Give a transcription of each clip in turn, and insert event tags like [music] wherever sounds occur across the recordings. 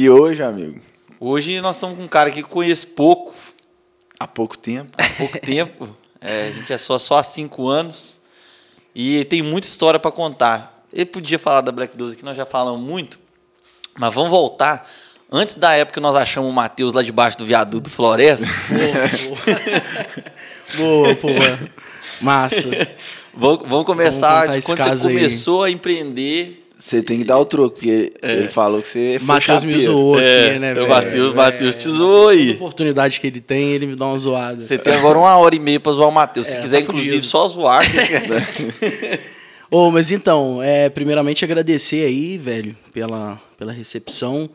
E hoje, amigo? Hoje nós estamos com um cara que conheço pouco. Há pouco tempo. Há pouco [laughs] tempo. É, a gente é só, só há cinco anos. E tem muita história para contar. Ele podia falar da Black 12 que nós já falamos muito. Mas vamos voltar. Antes da época que nós achamos o Matheus lá debaixo do viaduto Floresta. [laughs] boa, boa. boa. Massa. [laughs] vamos, vamos começar vamos de quando você começou aí. a empreender você tem que dar o troco, porque é. ele falou que você foi Matheus me zoou é, aqui, né, velho? O Matheus, Matheus te zoou aí. A oportunidade que ele tem, ele me dá uma zoada. Você tem agora uma hora e meia pra zoar o Matheus. Se é, quiser, tá inclusive, só zoar. [laughs] Ô, oh, mas então, é, primeiramente agradecer aí, velho, pela, pela recepção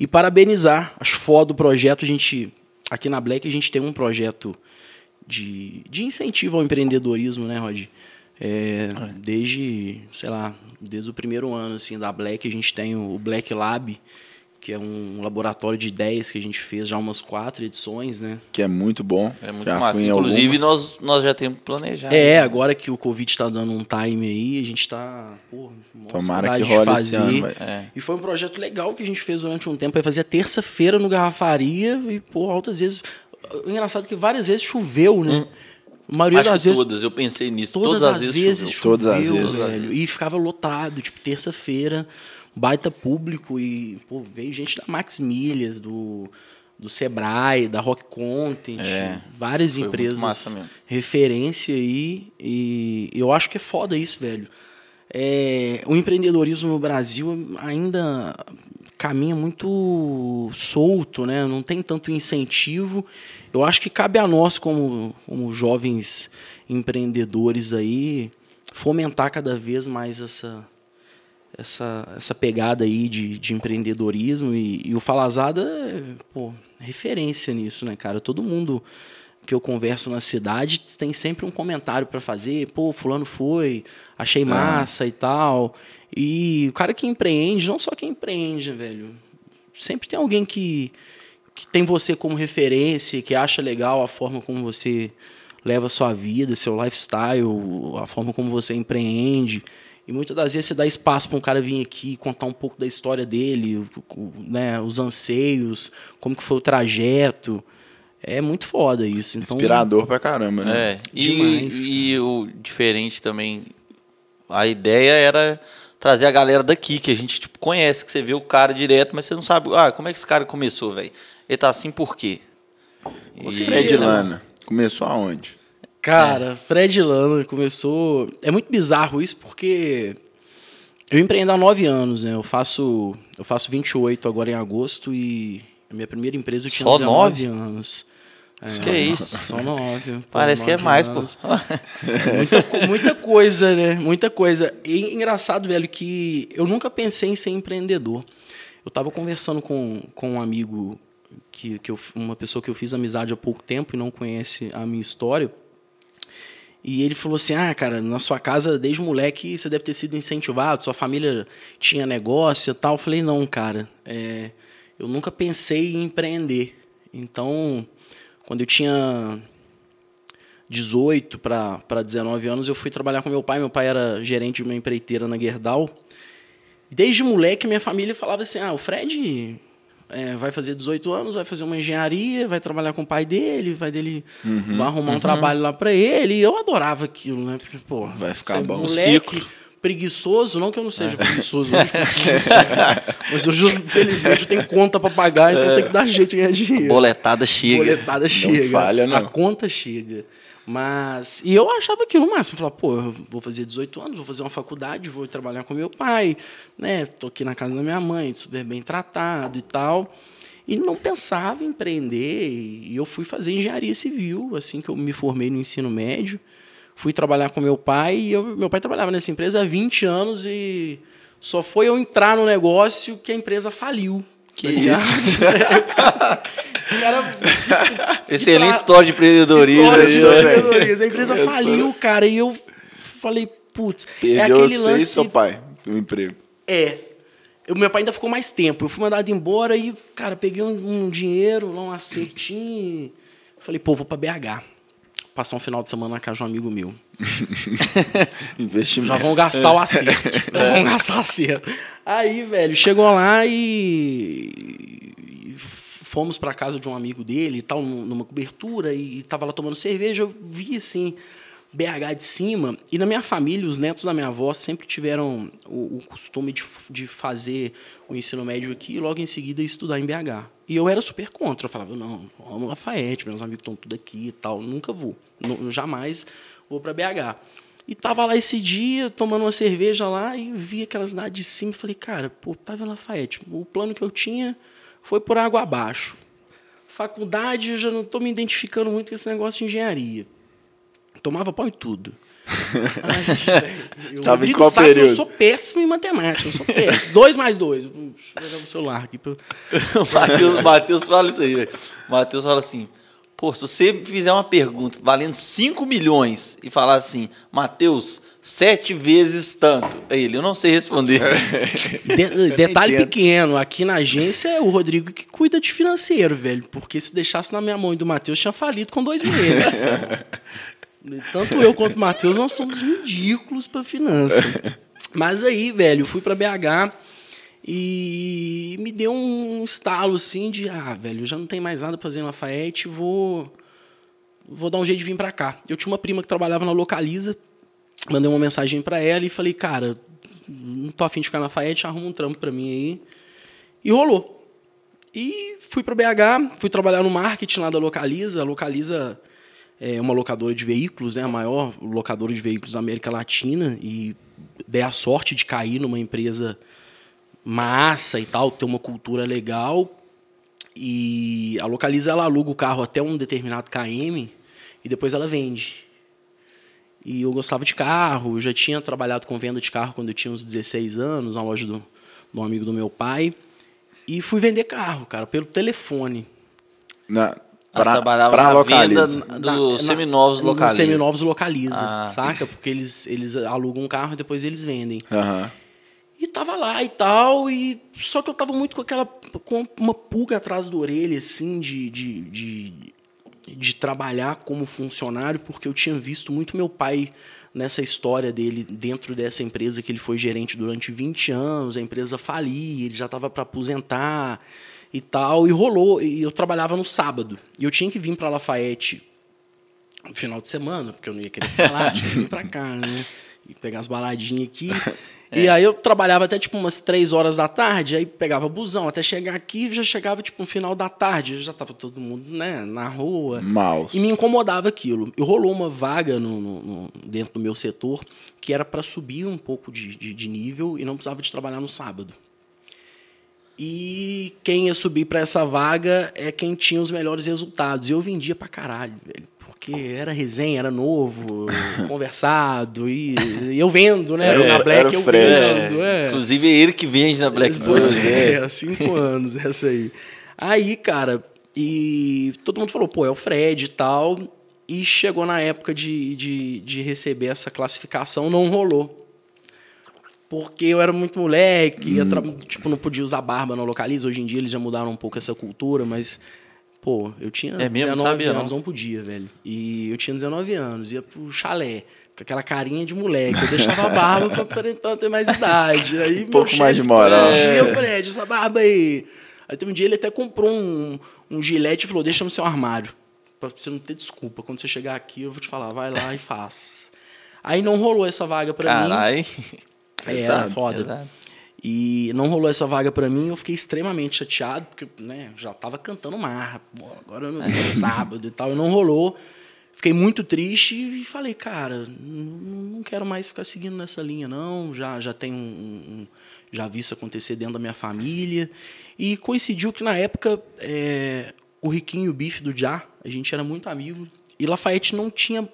e parabenizar. Acho foda o projeto. A gente, aqui na Black, a gente tem um projeto de, de incentivo ao empreendedorismo, né, Rod? É, desde, sei lá, desde o primeiro ano assim da Black, a gente tem o Black Lab, que é um laboratório de ideias que a gente fez já umas quatro edições, né? Que é muito bom. É muito já massa. Inclusive, nós, nós já temos planejado. É, né? agora que o Covid está dando um time aí, a gente está. Tomara que role fazer. Ano, é. E foi um projeto legal que a gente fez durante um tempo. Aí fazia terça-feira no Garrafaria e, pô, altas vezes. O engraçado é que várias vezes choveu, né? Hum. A maioria Acho das vezes. Todas, eu pensei nisso. Todas, todas as, vezes, choveu. Todas as vezes. Velho, e ficava lotado, tipo, terça-feira, baita público. E, pô, veio gente da Max Milhas, do, do Sebrae, da Rock Content, é, várias empresas referência aí. E eu acho que é foda isso, velho. É, o empreendedorismo no Brasil ainda caminha muito solto, né? Não tem tanto incentivo. Eu acho que cabe a nós, como, como jovens empreendedores aí, fomentar cada vez mais essa, essa, essa pegada aí de, de empreendedorismo. E, e o Falazada é pô, referência nisso, né, cara? Todo mundo que eu converso na cidade tem sempre um comentário para fazer. Pô, fulano foi, achei é. massa e tal. E o cara que empreende, não só quem empreende, velho. Sempre tem alguém que, que tem você como referência, que acha legal a forma como você leva a sua vida, seu lifestyle, a forma como você empreende. E muitas das vezes você dá espaço para um cara vir aqui contar um pouco da história dele, né, os anseios, como que foi o trajeto. É muito foda isso. Então, Inspirador pra caramba, né? É. E, Demais, e o diferente também, a ideia era trazer a galera daqui, que a gente tipo, conhece, que você vê o cara direto, mas você não sabe, ah, como é que esse cara começou, velho? Ele tá assim por quê? E... Fred Lana, começou aonde? Cara, é. Fred Lana começou... É muito bizarro isso, porque eu empreendo há nove anos, né? Eu faço, eu faço 28 agora em agosto e a minha primeira empresa eu tinha Só 19 nove? anos. É, que é isso? São nove. Parece nove que é mais, pô. muita, muita coisa, né? Muita coisa. E engraçado, velho, que eu nunca pensei em ser empreendedor. Eu estava conversando com, com um amigo, que, que eu, uma pessoa que eu fiz amizade há pouco tempo e não conhece a minha história. E ele falou assim: Ah, cara, na sua casa, desde moleque, você deve ter sido incentivado, sua família tinha negócio e tal. Eu falei: Não, cara, é, eu nunca pensei em empreender. Então, quando eu tinha 18 para 19 anos, eu fui trabalhar com meu pai. Meu pai era gerente de uma empreiteira na Gerdau. Desde moleque, minha família falava assim: ah, o Fred é, vai fazer 18 anos, vai fazer uma engenharia, vai trabalhar com o pai dele, vai dele uhum, vai arrumar uhum. um trabalho lá para ele. E eu adorava aquilo, né? Porque, pô, vai ficar bom. Moleque, preguiçoso, não que eu não seja é. preguiçoso, hoje [laughs] mas hoje, infelizmente, eu tenho conta para pagar, então tem que dar jeito de ganhar dinheiro. Boletada chega. Boletada não chega. Falha, não. A conta chega. Mas. E eu achava que no máximo, falar, pô, eu vou fazer 18 anos, vou fazer uma faculdade, vou trabalhar com meu pai, né? Tô aqui na casa da minha mãe, super bem tratado e tal. E não pensava em empreender. E eu fui fazer engenharia civil, assim que eu me formei no ensino médio fui trabalhar com meu pai e eu, meu pai trabalhava nessa empresa há 20 anos e só foi eu entrar no negócio que a empresa faliu. Que tá isso? [laughs] cara, Excelente pra... história de empreendedorismo. História de empreendedorismo. A empresa faliu, cara, e eu falei, putz, é aquele lance... seu pai, o emprego. É. O meu pai ainda ficou mais tempo. Eu fui mandado embora e, cara, peguei um, um dinheiro, um acertinho. Falei, pô, vou pra BH passar um final de semana na casa de um amigo meu. [laughs] Investimento. Já vão gastar o acerto. [laughs] Já vão gastar o acerto. Aí, velho, chegou lá e fomos para casa de um amigo dele e tal, numa cobertura, e, e tava lá tomando cerveja, eu vi assim, BH de cima. E na minha família, os netos da minha avó sempre tiveram o, o costume de, de fazer o ensino médio aqui e logo em seguida estudar em BH. E eu era super contra. Eu falava, não, amo Lafayette, meus amigos estão tudo aqui e tal. Nunca vou. Não, jamais vou para BH. E tava lá esse dia, tomando uma cerveja lá, e vi aquela cidade de cima e falei, cara, pô, tava em Lafayette. O plano que eu tinha foi por água abaixo. Faculdade, eu já não estou me identificando muito com esse negócio de engenharia. Tomava pau em tudo. [laughs] Ai, eu, Tava em qual sabe período? eu sou péssimo em matemática. Eu sou péssimo. dois mais dois. Deixa eu pegar o celular aqui. Pra... [laughs] Matheus, Matheus fala isso aí. Matheus fala assim, Pô, se você fizer uma pergunta valendo 5 milhões e falar assim, Matheus, sete vezes tanto. Aí ele, eu não sei responder. [laughs] De, detalhe pequeno, aqui na agência é o Rodrigo que cuida de financeiro, velho. Porque se deixasse na minha mão e do Matheus, tinha falido com dois meses. [laughs] Tanto eu quanto o Matheus, nós somos ridículos para finança. Mas aí, velho, fui para BH e me deu um estalo assim de, ah, velho, já não tem mais nada pra fazer em Lafayette, vou vou dar um jeito de vir para cá. Eu tinha uma prima que trabalhava na Localiza, mandei uma mensagem para ela e falei, cara, não tô afim de ficar na Lafayette, arruma um trampo para mim aí. E rolou. E fui para BH, fui trabalhar no marketing lá da Localiza. A Localiza é uma locadora de veículos, né, a maior locadora de veículos da América Latina e dei a sorte de cair numa empresa massa e tal, ter uma cultura legal. E a Localiza ela aluga o carro até um determinado KM e depois ela vende. E eu gostava de carro, eu já tinha trabalhado com venda de carro quando eu tinha uns 16 anos, na loja do, do amigo do meu pai. E fui vender carro, cara, pelo telefone. Na, pra, pra localiza. venda dos seminovos localiza. Seminovos localiza, ah. saca? Porque eles, eles alugam um carro e depois eles vendem. Uhum. E tava lá e tal, e só que eu tava muito com aquela com uma pulga atrás da orelha assim de, de, de, de trabalhar como funcionário, porque eu tinha visto muito meu pai nessa história dele dentro dessa empresa que ele foi gerente durante 20 anos, a empresa falia, ele já estava para aposentar e tal, e rolou, e eu trabalhava no sábado. E eu tinha que vir para Lafayette no final de semana, porque eu não ia querer lá, tinha que vir para cá, né? E pegar as baladinhas aqui. [laughs] É. E aí eu trabalhava até tipo umas três horas da tarde, aí pegava busão, até chegar aqui já chegava tipo no final da tarde, já tava todo mundo né, na rua. Mal. E me incomodava aquilo. E rolou uma vaga no, no, no dentro do meu setor que era para subir um pouco de, de, de nível e não precisava de trabalhar no sábado. E quem ia subir para essa vaga é quem tinha os melhores resultados. E eu vendia pra caralho, velho porque era resenha, era novo, [laughs] conversado, e, e, eu vendo, né? Era, na Black eu vendo. É. Inclusive é ele que vende na Black Pois é, é, há cinco anos essa aí. Aí, cara, e todo mundo falou, pô, é o Fred e tal. E chegou na época de, de, de receber essa classificação, não rolou. Porque eu era muito moleque, hum. tipo, não podia usar barba na localiza. Hoje em dia eles já mudaram um pouco essa cultura, mas Pô, eu tinha é mesmo? 19 sabia, anos, não? não podia, velho. E eu tinha 19 anos, ia pro chalé, com aquela carinha de moleque. Eu deixava a barba pra aparentar ter mais idade. Aí, um pouco mais de moral. É. Eu falei, essa barba aí. Aí teve um dia ele até comprou um, um gilete e falou, deixa no seu armário. Pra você não ter desculpa. Quando você chegar aqui, eu vou te falar, vai lá e faça. Aí não rolou essa vaga pra Carai. mim. Carai. É, era foda. Exato. E não rolou essa vaga para mim, eu fiquei extremamente chateado, porque né, já tava cantando mar, agora é sábado e tal, e não rolou. Fiquei muito triste e falei, cara, não quero mais ficar seguindo nessa linha, não. Já, já tenho um, um, já vi isso acontecer dentro da minha família. E coincidiu que na época é, o Riquinho e o Bife do Já, a gente era muito amigo. E Lafayette não tinha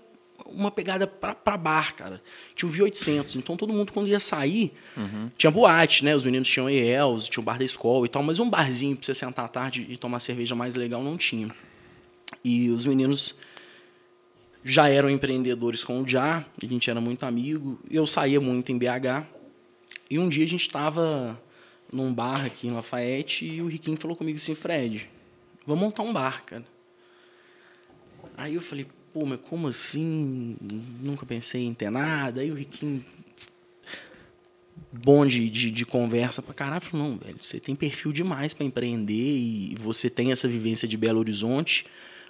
uma pegada para bar, cara. Tinha o V800, então todo mundo quando ia sair, uhum. tinha boate, né? Os meninos tinham ELs, tinha o bar da escola e tal, mas um barzinho pra você sentar à tarde e tomar cerveja mais legal não tinha. E os meninos já eram empreendedores com o Já, a gente era muito amigo, eu saía muito em BH. E um dia a gente estava num bar aqui em Lafayette e o Riquinho falou comigo assim, Fred, vamos montar um bar, cara. Aí eu falei, pô, mas como assim? Nunca pensei em ter nada. Aí o Riquinho bom de, de, de conversa pra caralho. Falei, não, velho, você tem perfil demais para empreender e você tem essa vivência de Belo Horizonte.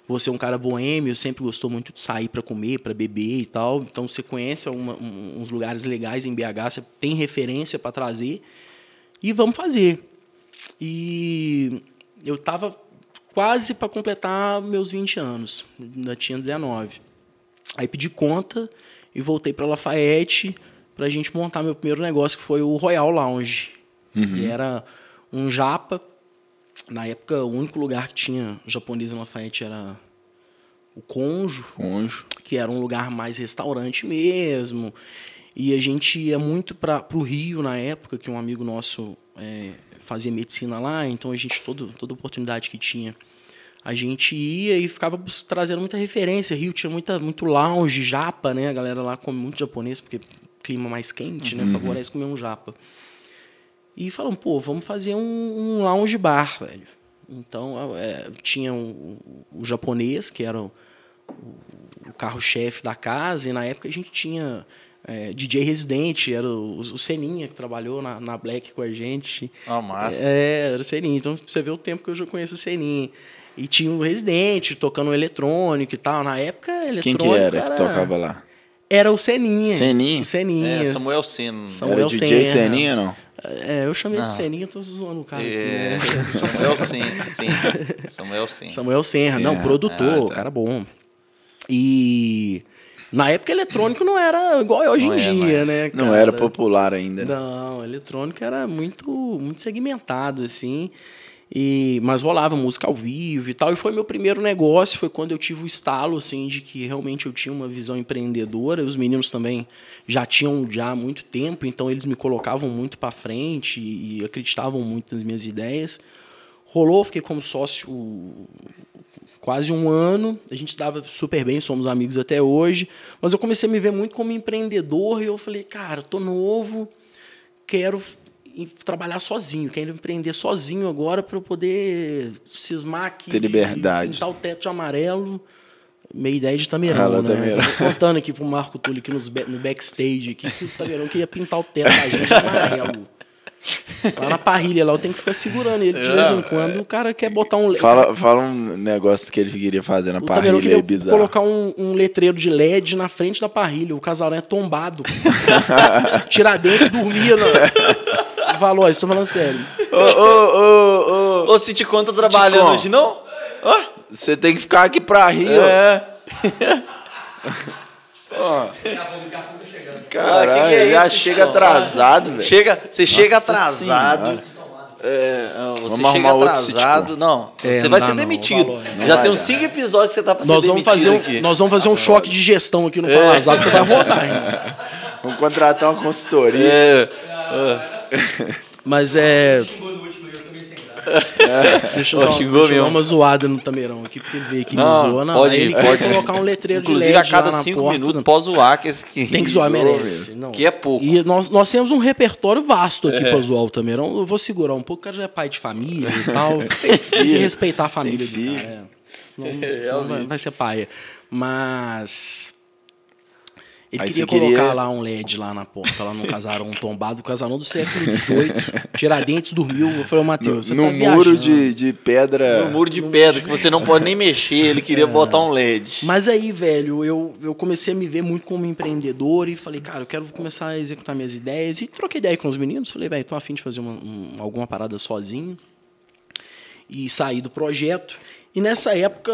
Você é um cara boêmio, sempre gostou muito de sair para comer, para beber e tal. Então você conhece uma, um, uns lugares legais em BH, você tem referência para trazer e vamos fazer. E eu tava quase para completar meus 20 anos, ainda tinha 19. Aí pedi conta e voltei para Lafayette para a gente montar meu primeiro negócio, que foi o Royal Lounge. Uhum. Que era um japa. Na época, o único lugar que tinha japonês em Lafayette era o Conjo. Conjo. Que era um lugar mais restaurante mesmo. E a gente ia muito para o Rio na época, que um amigo nosso é, fazia medicina lá, então a gente, todo, toda oportunidade que tinha, a gente ia e ficava trazendo muita referência. Rio tinha muita, muito lounge, japa, né? A galera lá come muito japonês, porque clima mais quente, né? uhum. Favorece comer um japa. E falam, pô, vamos fazer um, um lounge bar, velho. Então, é, tinha um, o japonês, que era o, o carro-chefe da casa, e na época a gente tinha é, DJ residente, era o, o Seninha que trabalhou na, na Black com a gente. Ah, oh, massa. É, era o Seninha. Então, você vê o tempo que eu já conheço o Seninha. E tinha o residente tocando eletrônico e tal. Na época, eletrônico. Quem que era, era... que tocava lá? Era o Seninha. Seninha? O Seninha. É, Samuel Senna. Samuel era DJ Senna. Seninha, não? É, eu chamei não. de Seninha, tô zoando o cara é, aqui. Né? [laughs] Samuel Senna, sim. Samuel Senna. Samuel Senna, não, produtor, ah, tá. cara bom. E na época eletrônico não era igual é hoje não em é, dia, né? Cara? Não era popular ainda. Né? Não, eletrônico era muito, muito segmentado, assim. E, mas rolava música ao vivo e tal. E foi meu primeiro negócio, foi quando eu tive o estalo, assim, de que realmente eu tinha uma visão empreendedora. Os meninos também já tinham já há muito tempo, então eles me colocavam muito para frente e, e acreditavam muito nas minhas ideias. Rolou, fiquei como sócio quase um ano. A gente estava super bem, somos amigos até hoje. Mas eu comecei a me ver muito como empreendedor e eu falei, cara, tô novo, quero trabalhar sozinho, quero empreender sozinho agora para eu poder cismar aqui. Ter liberdade. Pintar o teto de amarelo. Meia ideia de Tameirão, ah, né? Tô contando aqui pro Marco Túlio aqui nos, no backstage aqui, que o Tameirão queria pintar o teto da gente de amarelo. Lá na parrilha, lá eu tenho que ficar segurando ele de vez em quando. O cara quer botar um. Fala, fala um negócio que ele queria fazer na o parrilha queria bizarro. colocar um, um, letreiro de LED na frente da parrilha. O casal é tombado. [laughs] Tiradentes dormia na. Falou, estou falando sério. Ô, ô, ô, ô. Ô, se te conta trabalhando hoje, não? Você tem que ficar aqui pra rir. É. [laughs] Ó. Caralho, que que é já isso, chega atrasado, velho. Chega, você chega atrasado. É, você vamos chega atrasado. Não, é, você vai ser demitido. Não, já tem uns cinco episódios que você tá pra nós ser vamos fazer um, aqui. Nós vamos fazer um choque de gestão aqui no é. Palazado, você vai rodar ainda. [laughs] Vamos contratar uma consultoria. É. Mas é. [laughs] [laughs] É. Deixa eu, dar, deixa eu dar uma zoada no Tameirão aqui, porque ele veio aqui não, me zoou. Não, pode, ele pode colocar um letreiro Inclusive, de LED a cada cinco porta, minutos, pode zoar. Que, que Tem que zoar, merece. Não. Que é pouco. E nós, nós temos um repertório vasto aqui é. pra zoar o Tameirão. Eu vou segurar um pouco, o cara já é pai de família e tal. [laughs] Tem que respeitar a família do cara. É. Senão, senão vai, vai ser paia. Mas ele Aí queria colocar queria... lá um LED lá na porta, lá no casarão [laughs] tombado, o casarão do século XVIII. Tiradentes dormiu. Eu falei, Matheus, você no, tá No muro de, de pedra. No muro de no pedra, que você não pode nem mexer. Ele queria [laughs] é. botar um LED. Mas aí, velho, eu, eu comecei a me ver muito como empreendedor e falei, cara, eu quero começar a executar minhas ideias. E troquei ideia com os meninos. Falei, velho, tô afim de fazer uma, um, alguma parada sozinho. E sair do projeto. E nessa época,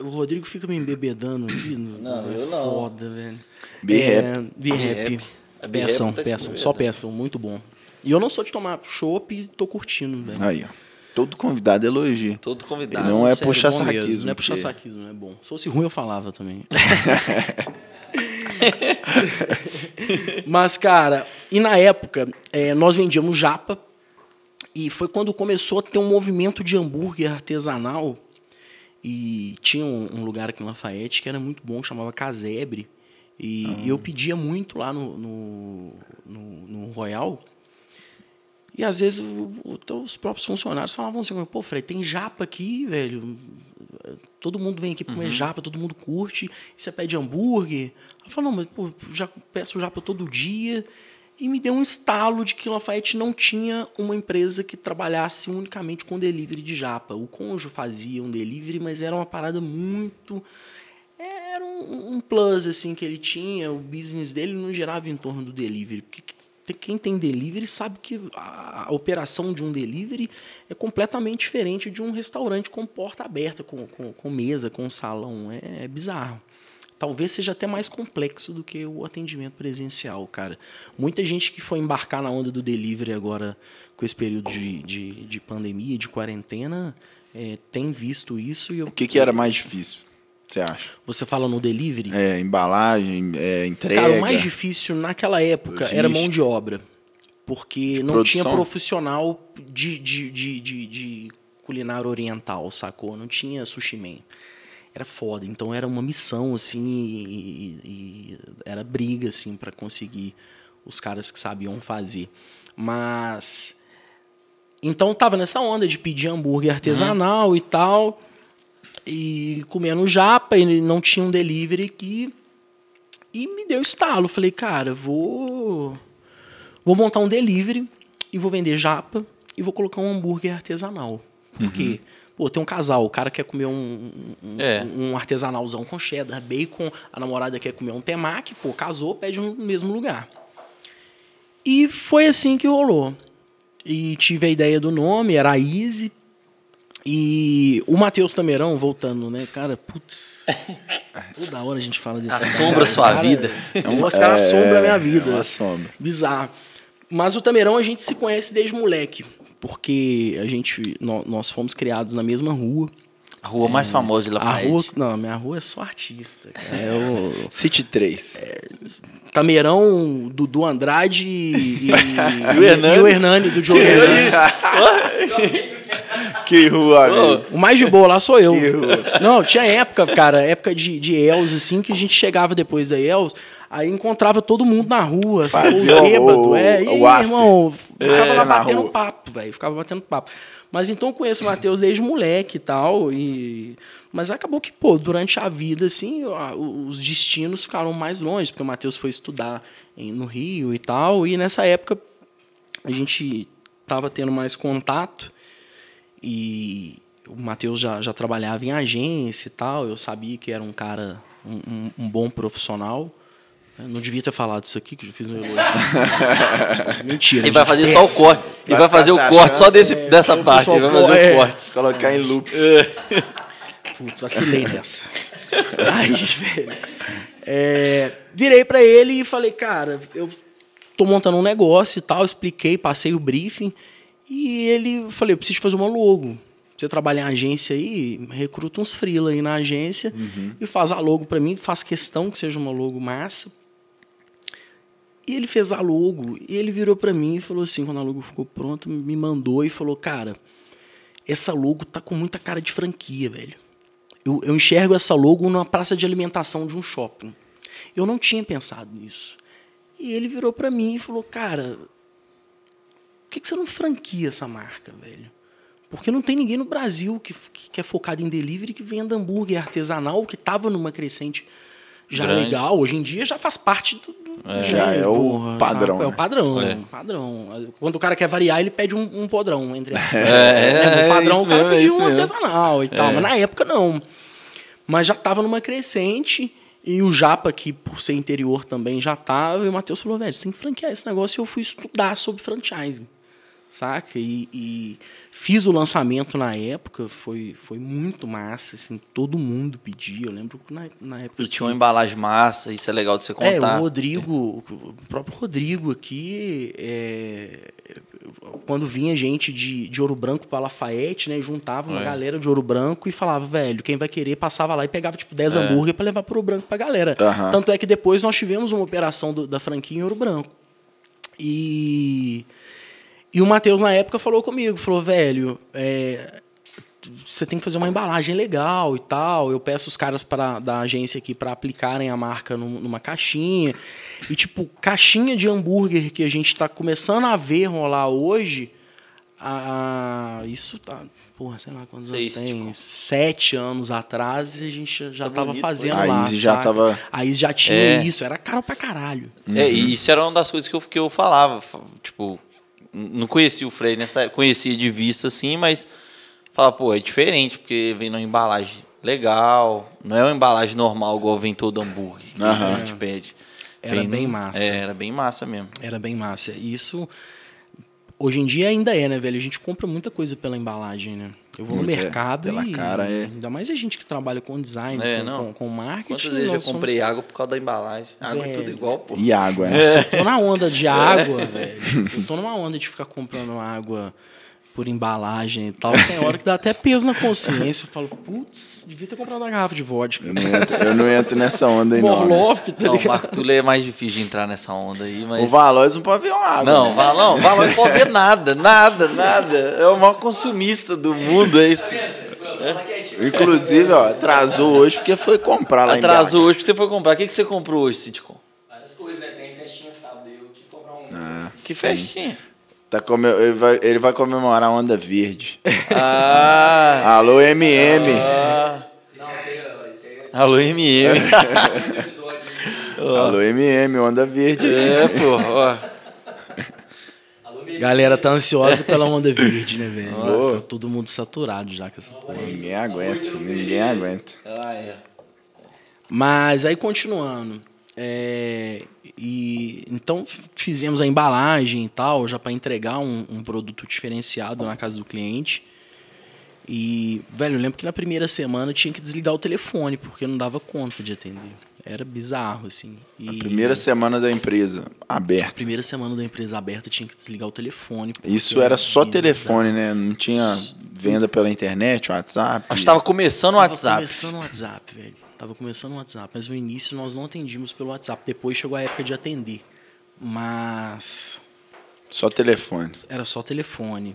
o Rodrigo fica me embebedando aqui. No, não, eu não. Foda, velho. Be é, Happy. Peçam, tá peçam, só peçam, muito bom. E eu não sou de tomar chopp e tô curtindo, velho. Aí, ó. Todo convidado elogia. Todo convidado. E não é puxar saquismo. Mesmo. Não é puxar saquismo, é bom. Se fosse ruim, eu falava também. [laughs] [laughs] Mas, cara, e na época, é, nós vendíamos japa. E foi quando começou a ter um movimento de hambúrguer artesanal. E tinha um, um lugar aqui em Lafayette que era muito bom, chamava Casebre. E ah. eu pedia muito lá no, no, no, no Royal. E às vezes o, o, os próprios funcionários falavam assim: pô, Fred, tem japa aqui, velho. Todo mundo vem aqui comer uhum. japa, todo mundo curte. E você pede hambúrguer. Eu falo: não, mas pô, já peço japa todo dia. E me deu um estalo de que Lafayette não tinha uma empresa que trabalhasse unicamente com delivery de japa. O Conjo fazia um delivery, mas era uma parada muito era um, um, plus assim que ele tinha, o business dele não girava em torno do delivery. Porque quem tem delivery sabe que a, a operação de um delivery é completamente diferente de um restaurante com porta aberta, com, com, com mesa, com salão. É, é bizarro talvez seja até mais complexo do que o atendimento presencial, cara. Muita gente que foi embarcar na onda do delivery agora com esse período de, de, de pandemia, de quarentena, é, tem visto isso. E eu, o que, que era mais difícil? Você acha? Você fala no delivery? É, embalagem, é, entrega. Cara, o mais difícil naquela época era mão de obra. Porque de não produção? tinha profissional de, de, de, de, de culinária oriental, sacou? Não tinha sushi man era foda. Então era uma missão, assim, e, e era briga, assim, para conseguir os caras que sabiam fazer. Mas. Então tava nessa onda de pedir hambúrguer artesanal uhum. e tal. E comendo japa, e não tinha um delivery aqui. E me deu estalo. Falei, cara, vou. Vou montar um delivery e vou vender japa e vou colocar um hambúrguer artesanal. Por quê? Pô, tem um casal, o cara quer comer um, um, é. um artesanalzão com cheddar, bacon, a namorada quer comer um temaki, pô, casou, pede no mesmo lugar. E foi assim que rolou. E tive a ideia do nome, era Easy. E o Matheus Tamerão, voltando, né? Cara, putz. [laughs] Toda hora a gente fala desse Assombra sua cara, vida. É um, cara é, assombra a minha vida. É uma sombra. Bizarro. Mas o Tamerão a gente se conhece desde moleque porque a gente nós fomos criados na mesma rua. A rua mais é, famosa de Lafayette. A rua, não, minha rua é só artista. É o [laughs] City 3. É, Tameirão, Dudu Andrade e, [laughs] e, o Hernani. e o Hernani do Diogo Hernani. [laughs] que rua, O mais de boa lá sou eu. Não, tinha época, cara, época de, de Els, assim, que a gente chegava depois da Els, Aí encontrava todo mundo na rua, sabe? Os bêbados. É, e aí, irmão, ficava é, lá batendo papo, velho. Ficava batendo papo. Mas então eu conheço o Matheus desde moleque e tal. E... Mas acabou que, pô, durante a vida, assim, os destinos ficaram mais longe, porque o Matheus foi estudar no Rio e tal. E nessa época a gente tava tendo mais contato. E o Matheus já, já trabalhava em agência e tal. Eu sabia que era um cara, um, um, um bom profissional. Não devia ter falado isso aqui, que eu fiz no elogio. [laughs] Mentira. Ele vai fazer só o corte. Ele vai, fazer o corte só desse, é, dessa parte. Ele vai fazer é, o corte. Colocar em loop. [laughs] Putz, vacilei nessa. Ai, [laughs] velho. É, virei para ele e falei, cara, eu tô montando um negócio e tal. Expliquei, passei o briefing. E ele, falei, eu preciso fazer uma logo. Você trabalha em agência aí, recruta uns freela aí na agência uhum. e faz a logo para mim, faz questão que seja uma logo massa e ele fez a logo, e ele virou para mim e falou assim, quando a logo ficou pronta, me mandou e falou, cara, essa logo tá com muita cara de franquia, velho. Eu, eu enxergo essa logo numa praça de alimentação de um shopping. Eu não tinha pensado nisso. E ele virou para mim e falou, cara, por que, que você não franquia essa marca, velho? Porque não tem ninguém no Brasil que, que é focado em delivery que venda hambúrguer artesanal, que estava numa crescente já Grande. legal. Hoje em dia já faz parte do, é. Já é o padrão. Né? É o padrão, é. padrão. Quando o cara quer variar, ele pede um, um podrão, entre aspas. [laughs] É, é, é, o padrão, o cara mesmo, pediu um artesanal e tal. Mas na época, não. Mas já estava numa crescente. E o Japa, que por ser interior também já estava. E o Matheus falou, velho, você tem que franquear esse negócio. E eu fui estudar sobre franchising. Saca? e, e Fiz o lançamento na época, foi, foi muito massa, assim, todo mundo pedia. Eu lembro que na, na época. E tinha uma embalagem massa, isso é legal de você contar. É, o Rodrigo, é. o próprio Rodrigo aqui, é, quando vinha gente de, de Ouro Branco para Lafayette, né, juntava uma é. galera de Ouro Branco e falava, velho, quem vai querer passava lá e pegava tipo 10 é. hambúrguer para levar para Ouro Branco pra galera. Uhum. Tanto é que depois nós tivemos uma operação do, da franquia em Ouro Branco. E e o Matheus, na época, falou comigo, falou, velho, é, você tem que fazer uma embalagem legal e tal. Eu peço os caras pra, da agência aqui para aplicarem a marca numa caixinha. E, tipo, caixinha de hambúrguer que a gente está começando a ver rolar hoje, a, isso tá, porra, sei lá quantos anos tem, sete anos atrás, a gente já tá tava bonito, fazendo a lá. A já tava... A Izzy já tinha é. isso, era caro pra caralho. Uhum. É, e isso era uma das coisas que eu, que eu falava, tipo, não conhecia o Frei nessa, conhecia de vista assim, mas falava, pô, é diferente, porque vem numa embalagem legal, não é uma embalagem normal igual vem todo hambúrguer que uhum. a gente pede. Era vem bem massa. É, era bem massa mesmo. Era bem massa. Isso Hoje em dia ainda é, né, velho? A gente compra muita coisa pela embalagem, né? Eu vou Muito no é. mercado é. pela e cara é. ainda mais a gente que trabalha com design, é, com, com, com, marketing. Quantas vezes eu comprei somos... água por causa da embalagem? Água velho. é tudo igual, pô. E água, é. Eu tô na onda de [laughs] água, velho. Eu tô numa onda de ficar comprando água por embalagem e tal. Tem hora que dá até peso na consciência. Eu falo, putz, devia ter comprado uma garrafa de vodka. Eu não entro, eu não entro nessa onda aí, não. Morloff, tá não, o Marco Túlio é mais difícil de entrar nessa onda aí, mas... O Valois não pode ver uma água. Não, né? Valão, o Valois não pode ver nada, nada, nada. É o maior consumista do mundo, é isso. É. Inclusive, ó, atrasou hoje porque foi comprar lá Atrasou hoje porque você foi comprar. O que, que você comprou hoje, Sitcom? Várias coisas, né? Tem festinha sábado, eu tive que comprar um. Ah, que festinha? Tá come... ele, vai, ele vai comemorar a Onda Verde. [laughs] Ah! Alô, MM! Ah. Alô, MM! Alô, MM, Onda Verde. É, pô. [laughs] Galera tá ansiosa pela onda verde, né, velho? Tá todo mundo saturado já com essa porra. Ninguém aguenta, ninguém aguenta. Ah, é. Mas aí continuando. É, e então fizemos a embalagem e tal, já para entregar um, um, produto diferenciado na casa do cliente. E, velho, eu lembro que na primeira semana eu tinha que desligar o telefone, porque não dava conta de atender. Era bizarro, assim. E a primeira semana da empresa aberta. primeira semana da empresa aberta tinha que desligar o telefone. Isso era só bizarro. telefone, né? Não tinha venda pela internet, WhatsApp. Acho que estava começando o WhatsApp. começando o WhatsApp, velho. Tava começando o WhatsApp, mas no início nós não atendíamos pelo WhatsApp. Depois chegou a época de atender. Mas. Só telefone. Era só telefone.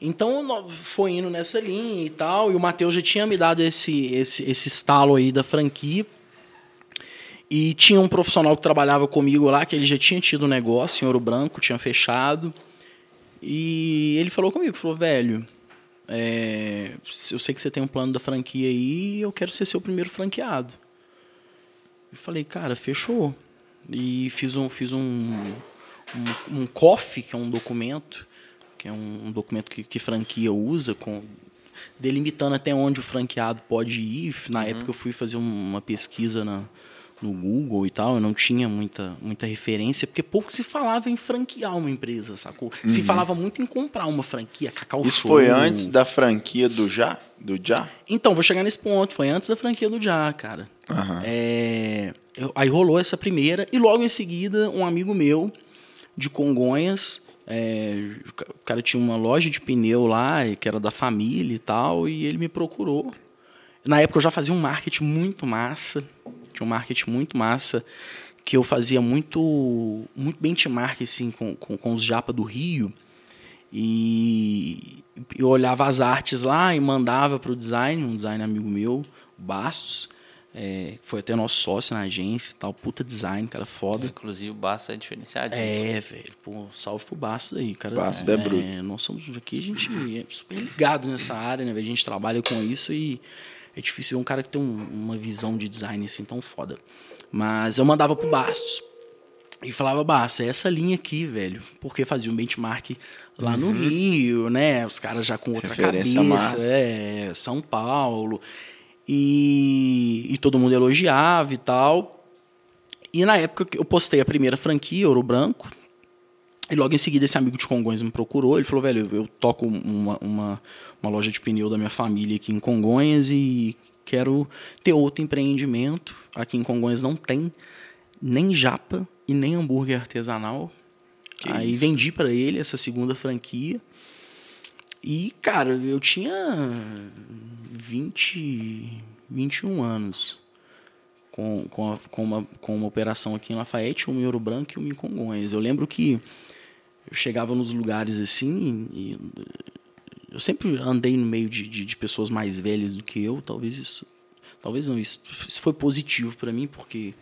Então foi indo nessa linha e tal. E o Matheus já tinha me dado esse, esse, esse estalo aí da franquia. E tinha um profissional que trabalhava comigo lá, que ele já tinha tido um negócio em Ouro Branco, tinha fechado. E ele falou comigo, falou, velho, é, eu sei que você tem um plano da franquia aí eu quero ser seu primeiro franqueado. Eu falei, cara, fechou. E fiz um, fiz um, um, um COF, que é um documento, que é um, um documento que, que franquia usa, com, delimitando até onde o franqueado pode ir. Na uhum. época eu fui fazer uma pesquisa na, no Google e tal, eu não tinha muita, muita referência, porque pouco se falava em franquear uma empresa, sacou? Uhum. Se falava muito em comprar uma franquia, Cacau Isso foi antes da franquia do Já? Do Já? Então, vou chegar nesse ponto. Foi antes da franquia do Já, cara. Uhum. É, aí rolou essa primeira, e logo em seguida, um amigo meu, de Congonhas, é, o cara tinha uma loja de pneu lá, que era da família e tal, e ele me procurou. Na época eu já fazia um marketing muito massa, tinha um marketing muito massa, que eu fazia muito, muito benchmark assim, com, com, com os japa do Rio. E eu olhava as artes lá e mandava para o design, um design amigo meu, Bastos, é, foi até nosso sócio na agência e tal, puta design, cara foda. É, inclusive o Bastos é diferenciado É, velho, pô, salve pro Bastos aí, cara. Bastos é, é bruto. Nós somos aqui, a gente é super ligado nessa área, né, a gente trabalha com isso e é difícil ver um cara que tem um, uma visão de design assim tão foda. Mas eu mandava pro Bastos. E falava, Bastos, é essa linha aqui, velho. Porque fazia um benchmark lá no uhum. Rio, né? Os caras já com outra Referência cabeça. Massa. É, São Paulo. E, e todo mundo elogiava e tal. E na época eu postei a primeira franquia, Ouro Branco. E logo em seguida esse amigo de Congonhas me procurou. Ele falou, velho, eu toco uma, uma, uma loja de pneu da minha família aqui em Congonhas e quero ter outro empreendimento. Aqui em Congonhas não tem nem japa e nem hambúrguer artesanal. Que Aí isso? vendi para ele essa segunda franquia. E, cara, eu tinha 20, 21 anos com, com, a, com, uma, com uma operação aqui em Lafayette, uma em Ouro Branco e uma em Congonhas. Eu lembro que eu chegava nos lugares assim e eu sempre andei no meio de, de, de, pessoas mais velhas do que eu. Talvez isso, talvez não isso, isso foi positivo para mim porque,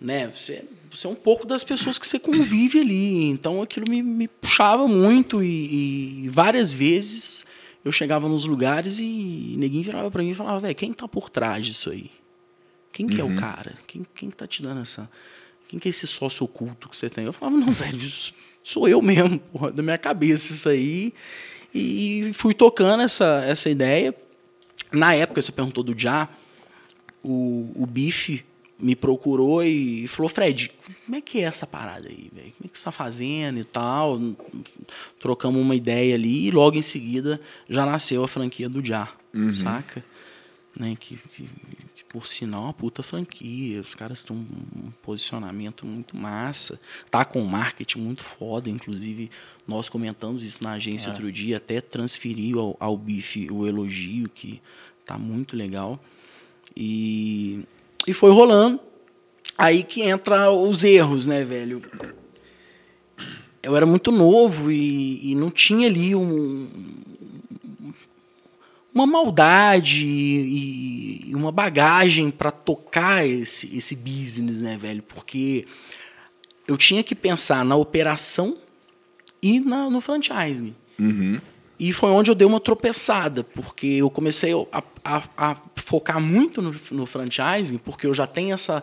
né? Você, você é um pouco das pessoas que você convive ali. Então aquilo me, me puxava muito e, e várias vezes eu chegava nos lugares e ninguém virava para mim e falava, velho, quem tá por trás disso aí? Quem que uhum. é o uhum. cara? Quem, quem que tá te dando essa... Quem que é esse sócio oculto que você tem? Eu falava, não, velho, sou eu mesmo, porra, da minha cabeça isso aí. E fui tocando essa, essa ideia. Na época, você perguntou do Já, o, o Bife me procurou e falou, Fred, como é que é essa parada aí, velho? Como é que você está fazendo e tal? Trocamos uma ideia ali e logo em seguida já nasceu a franquia do Já, uhum. saca? Né? Que, que, por sinal uma puta franquia, os caras têm um posicionamento muito massa, tá com um marketing muito foda, inclusive nós comentamos isso na agência é. outro dia, até transferiu ao, ao Bife o elogio, que tá muito legal. E e foi rolando. Aí que entra os erros, né, velho? Eu era muito novo e, e não tinha ali um, uma maldade e, e uma bagagem para tocar esse, esse business, né, velho? Porque eu tinha que pensar na operação e na, no franchising. Uhum. E foi onde eu dei uma tropeçada, porque eu comecei a, a, a focar muito no, no, franchising, porque eu já tenho essa,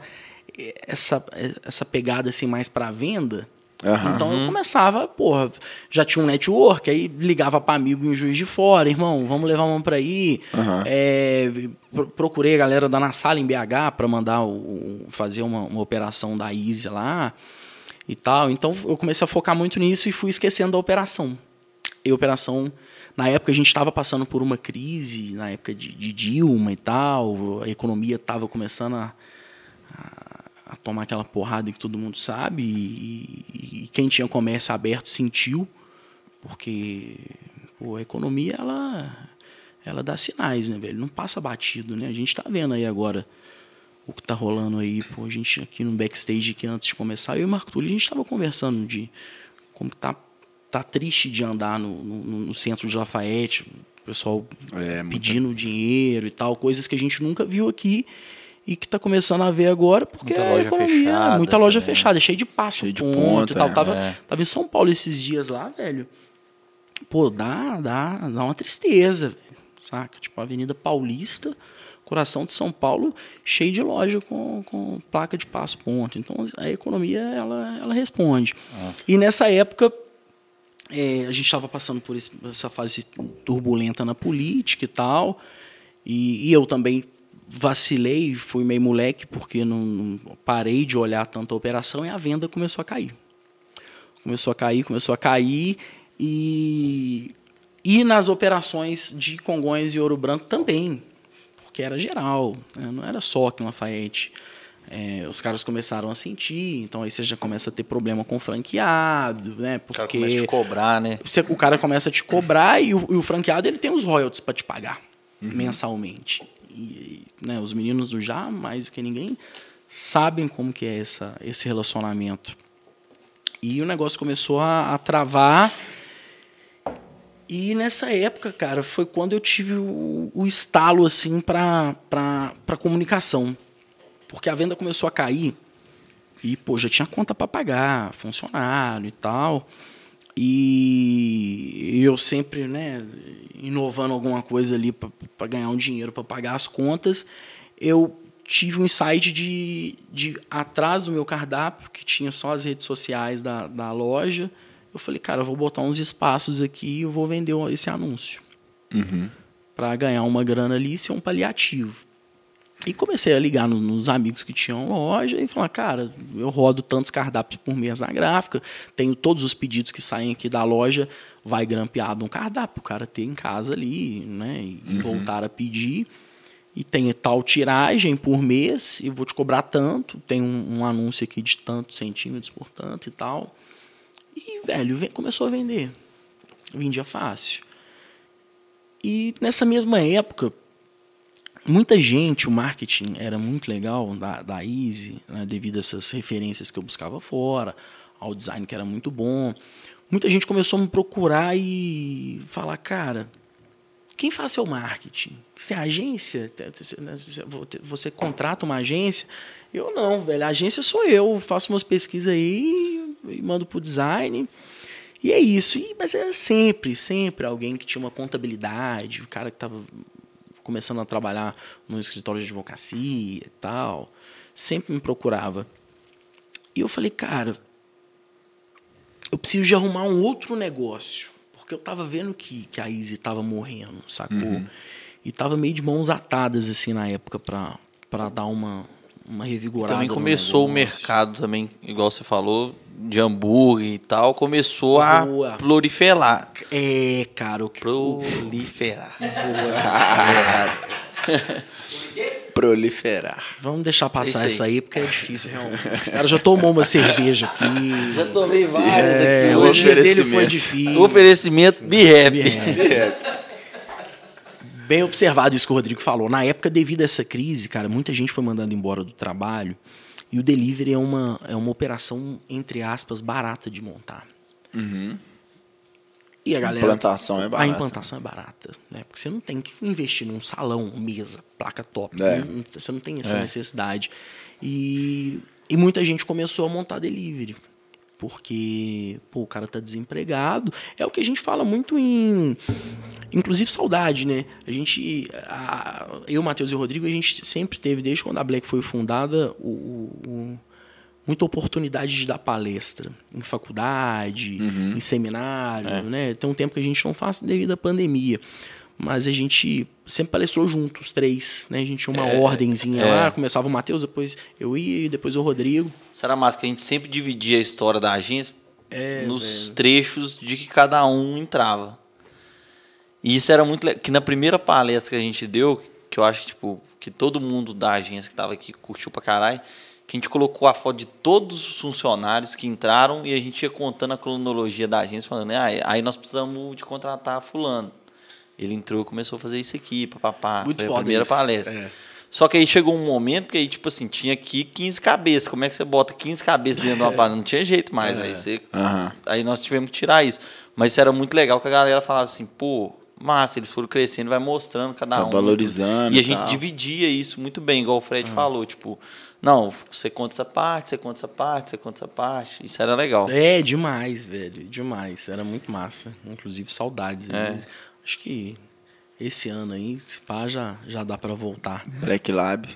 essa, essa pegada assim mais para venda. Uhum. Então eu começava, porra, já tinha um network, aí ligava para amigo em Juiz de Fora, irmão, vamos levar uma para aí. Uhum. É, procurei a galera da Na Sala em BH para mandar o, fazer uma, uma operação da Easy lá e tal. Então eu comecei a focar muito nisso e fui esquecendo da operação. E a operação na época a gente estava passando por uma crise, na época de, de Dilma e tal, a economia estava começando a, a, tomar aquela porrada que todo mundo sabe, e, e, quem tinha comércio aberto sentiu, porque pô, a economia ela, ela dá sinais, né, velho? Não passa batido, né? A gente está vendo aí agora o que está rolando aí, pô, a gente aqui no backstage que antes de começar, eu e o Marco Túlio, a gente estava conversando de como tá tá triste de andar no, no, no centro de Lafayette, o pessoal é, pedindo muita... dinheiro e tal, coisas que a gente nunca viu aqui e que está começando a ver agora, porque muita loja economia, fechada, muita loja também. fechada, cheio de passo, cheio de ponto, ponto e tal. É. Tava, tava em São Paulo esses dias lá, velho. Pô, dá, dá, dá uma tristeza, velho, saca? Tipo, Avenida Paulista, coração de São Paulo, cheio de loja com, com placa de passo ponto. Então a economia ela, ela responde. Ah. E nessa época é, a gente estava passando por esse, essa fase turbulenta na política e tal, e, e, eu também vacilei, fui meio moleque, porque não, não, parei de olhar tanta operação e a venda começou a cair. Começou a cair, começou a cair, e, e nas operações de Congonhas e Ouro Branco também, porque era geral, né? não era só aqui em Lafayette. É, os caras começaram a sentir, então aí você já começa a ter problema com o franqueado, né? Porque o cara começa a te cobrar, né? Você, o cara começa a te cobrar e o, e o franqueado ele tem os royalties para te pagar uhum. mensalmente. E, né, os meninos do já, mais do que ninguém, sabem como que é essa, esse relacionamento. E o negócio começou a, a travar. E nessa época, cara, foi quando eu tive o, o estalo assim para para comunicação porque a venda começou a cair e, pô, já tinha conta para pagar, funcionário e tal. E eu sempre, né, inovando alguma coisa ali para ganhar um dinheiro para pagar as contas, eu tive um insight de, de atrás do meu cardápio, que tinha só as redes sociais da, da loja. Eu falei, cara, eu vou botar uns espaços aqui e eu vou vender esse anúncio. Uhum. Para ganhar uma grana ali e ser um paliativo. E comecei a ligar no, nos amigos que tinham loja e falar, cara, eu rodo tantos cardápios por mês na gráfica, tenho todos os pedidos que saem aqui da loja, vai grampeado um cardápio, o cara ter em casa ali, né? E uhum. voltar a pedir. E tem tal tiragem por mês, e vou te cobrar tanto, tem um, um anúncio aqui de tantos centímetros por tanto e tal. E, velho, vem, começou a vender. Vendia fácil. E nessa mesma época, muita gente, o marketing era muito legal da, da Easy, né, devido a essas referências que eu buscava fora, ao design que era muito bom. Muita gente começou a me procurar e falar, cara, quem faz seu marketing? Você é agência? Você contrata uma agência? Eu não, velho. A agência sou eu. Faço umas pesquisas aí e mando pro design. E é isso. E, mas era sempre, sempre alguém que tinha uma contabilidade, o cara que estava começando a trabalhar no escritório de advocacia e tal, sempre me procurava. E eu falei, cara, eu preciso de arrumar um outro negócio. Porque eu tava vendo que, que a Izzy tava morrendo, sacou? Uhum. E tava meio de mãos atadas, assim, na época, pra, pra dar uma, uma revigorada. E também começou o mercado também, igual você falou, de hambúrguer e tal, começou Boa. a proliferar. É, cara, o que. Proliferar. [laughs] proliferar. Vamos deixar passar essa aí, porque é difícil, realmente. O cara já tomou uma cerveja aqui. Já tomei várias é, aqui. O dia dele foi difícil. Oferecimento Birrep. Bem observado isso que o Rodrigo falou. Na época, devido a essa crise, cara, muita gente foi mandando embora do trabalho. E o delivery é uma, é uma operação, entre aspas, barata de montar. Uhum. E a galera. A implantação é barata. A implantação é barata. Né? Porque você não tem que investir num salão, mesa, placa top. É. Não, você não tem essa é. necessidade. E, e muita gente começou a montar delivery. Porque pô, o cara tá desempregado. É o que a gente fala muito em. Inclusive saudade, né? A gente. A, eu, Matheus e o Rodrigo, a gente sempre teve, desde quando a Black foi fundada, o, o muita oportunidade de dar palestra em faculdade, uhum. em seminário, é. né? Tem um tempo que a gente não faz devido à pandemia. Mas a gente sempre palestrou juntos, três, né? A gente tinha uma é, ordemzinha é. lá, começava o Matheus, depois eu ia e depois o Rodrigo. Será mais que a gente sempre dividia a história da agência é, nos velho. trechos de que cada um entrava. E isso era muito legal, que na primeira palestra que a gente deu, que eu acho que, tipo, que todo mundo da agência que estava aqui curtiu pra caralho, que a gente colocou a foto de todos os funcionários que entraram e a gente ia contando a cronologia da agência, falando, ah, aí nós precisamos de contratar fulano. Ele entrou e começou a fazer isso aqui, papapá. Muito Foi a primeira isso. palestra. É. Só que aí chegou um momento que aí, tipo assim, tinha aqui 15 cabeças. Como é que você bota 15 cabeças dentro de uma palestra? Não tinha jeito mais. É. Aí, você, uhum. aí nós tivemos que tirar isso. Mas isso era muito legal que a galera falava assim, pô, massa, eles foram crescendo, vai mostrando cada tá um. valorizando. E a gente tal. dividia isso muito bem, igual o Fred uhum. falou, tipo, não, você conta essa parte, você conta essa parte, você conta essa parte. Isso era legal. É, demais, velho. Demais. Era muito massa. Inclusive, saudades. É. Acho que esse ano aí, se pá, já, já dá para voltar. Black Lab.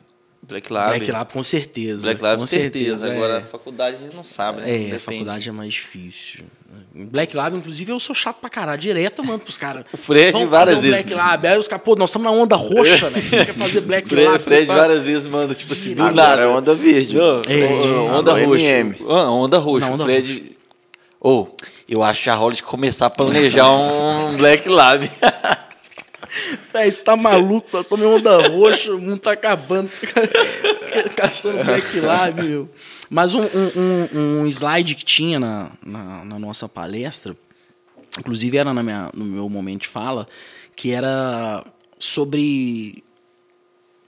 Black Lab. Black Lab, com certeza. Black Lab, com certeza. certeza. Agora, é. a faculdade a gente não sabe, né? É, a faculdade é mais difícil. Black Lab, inclusive, eu sou chato pra caralho. Direto, mano, pros caras. [laughs] O Fred Vamos várias fazer vezes. Black Lab. Aí os caras, pô, nós estamos na onda roxa, né? Você quer fazer Black Fred, Lab? Fred várias vezes manda, tipo assim, do nada. é onda verde. Não, é, onda roxa. Ah, onda roxa. Não, onda Fred. Ou, oh, eu acho a de começar a planejar um [laughs] Black Lab. [laughs] Véi, você tá maluco? Nós somos onda roxa, o mundo tá acabando. [laughs] Caçando Black Lab, meu. Mas um, um, um, slide que tinha na, na, na, nossa palestra, inclusive era na minha, no meu momento de fala, que era sobre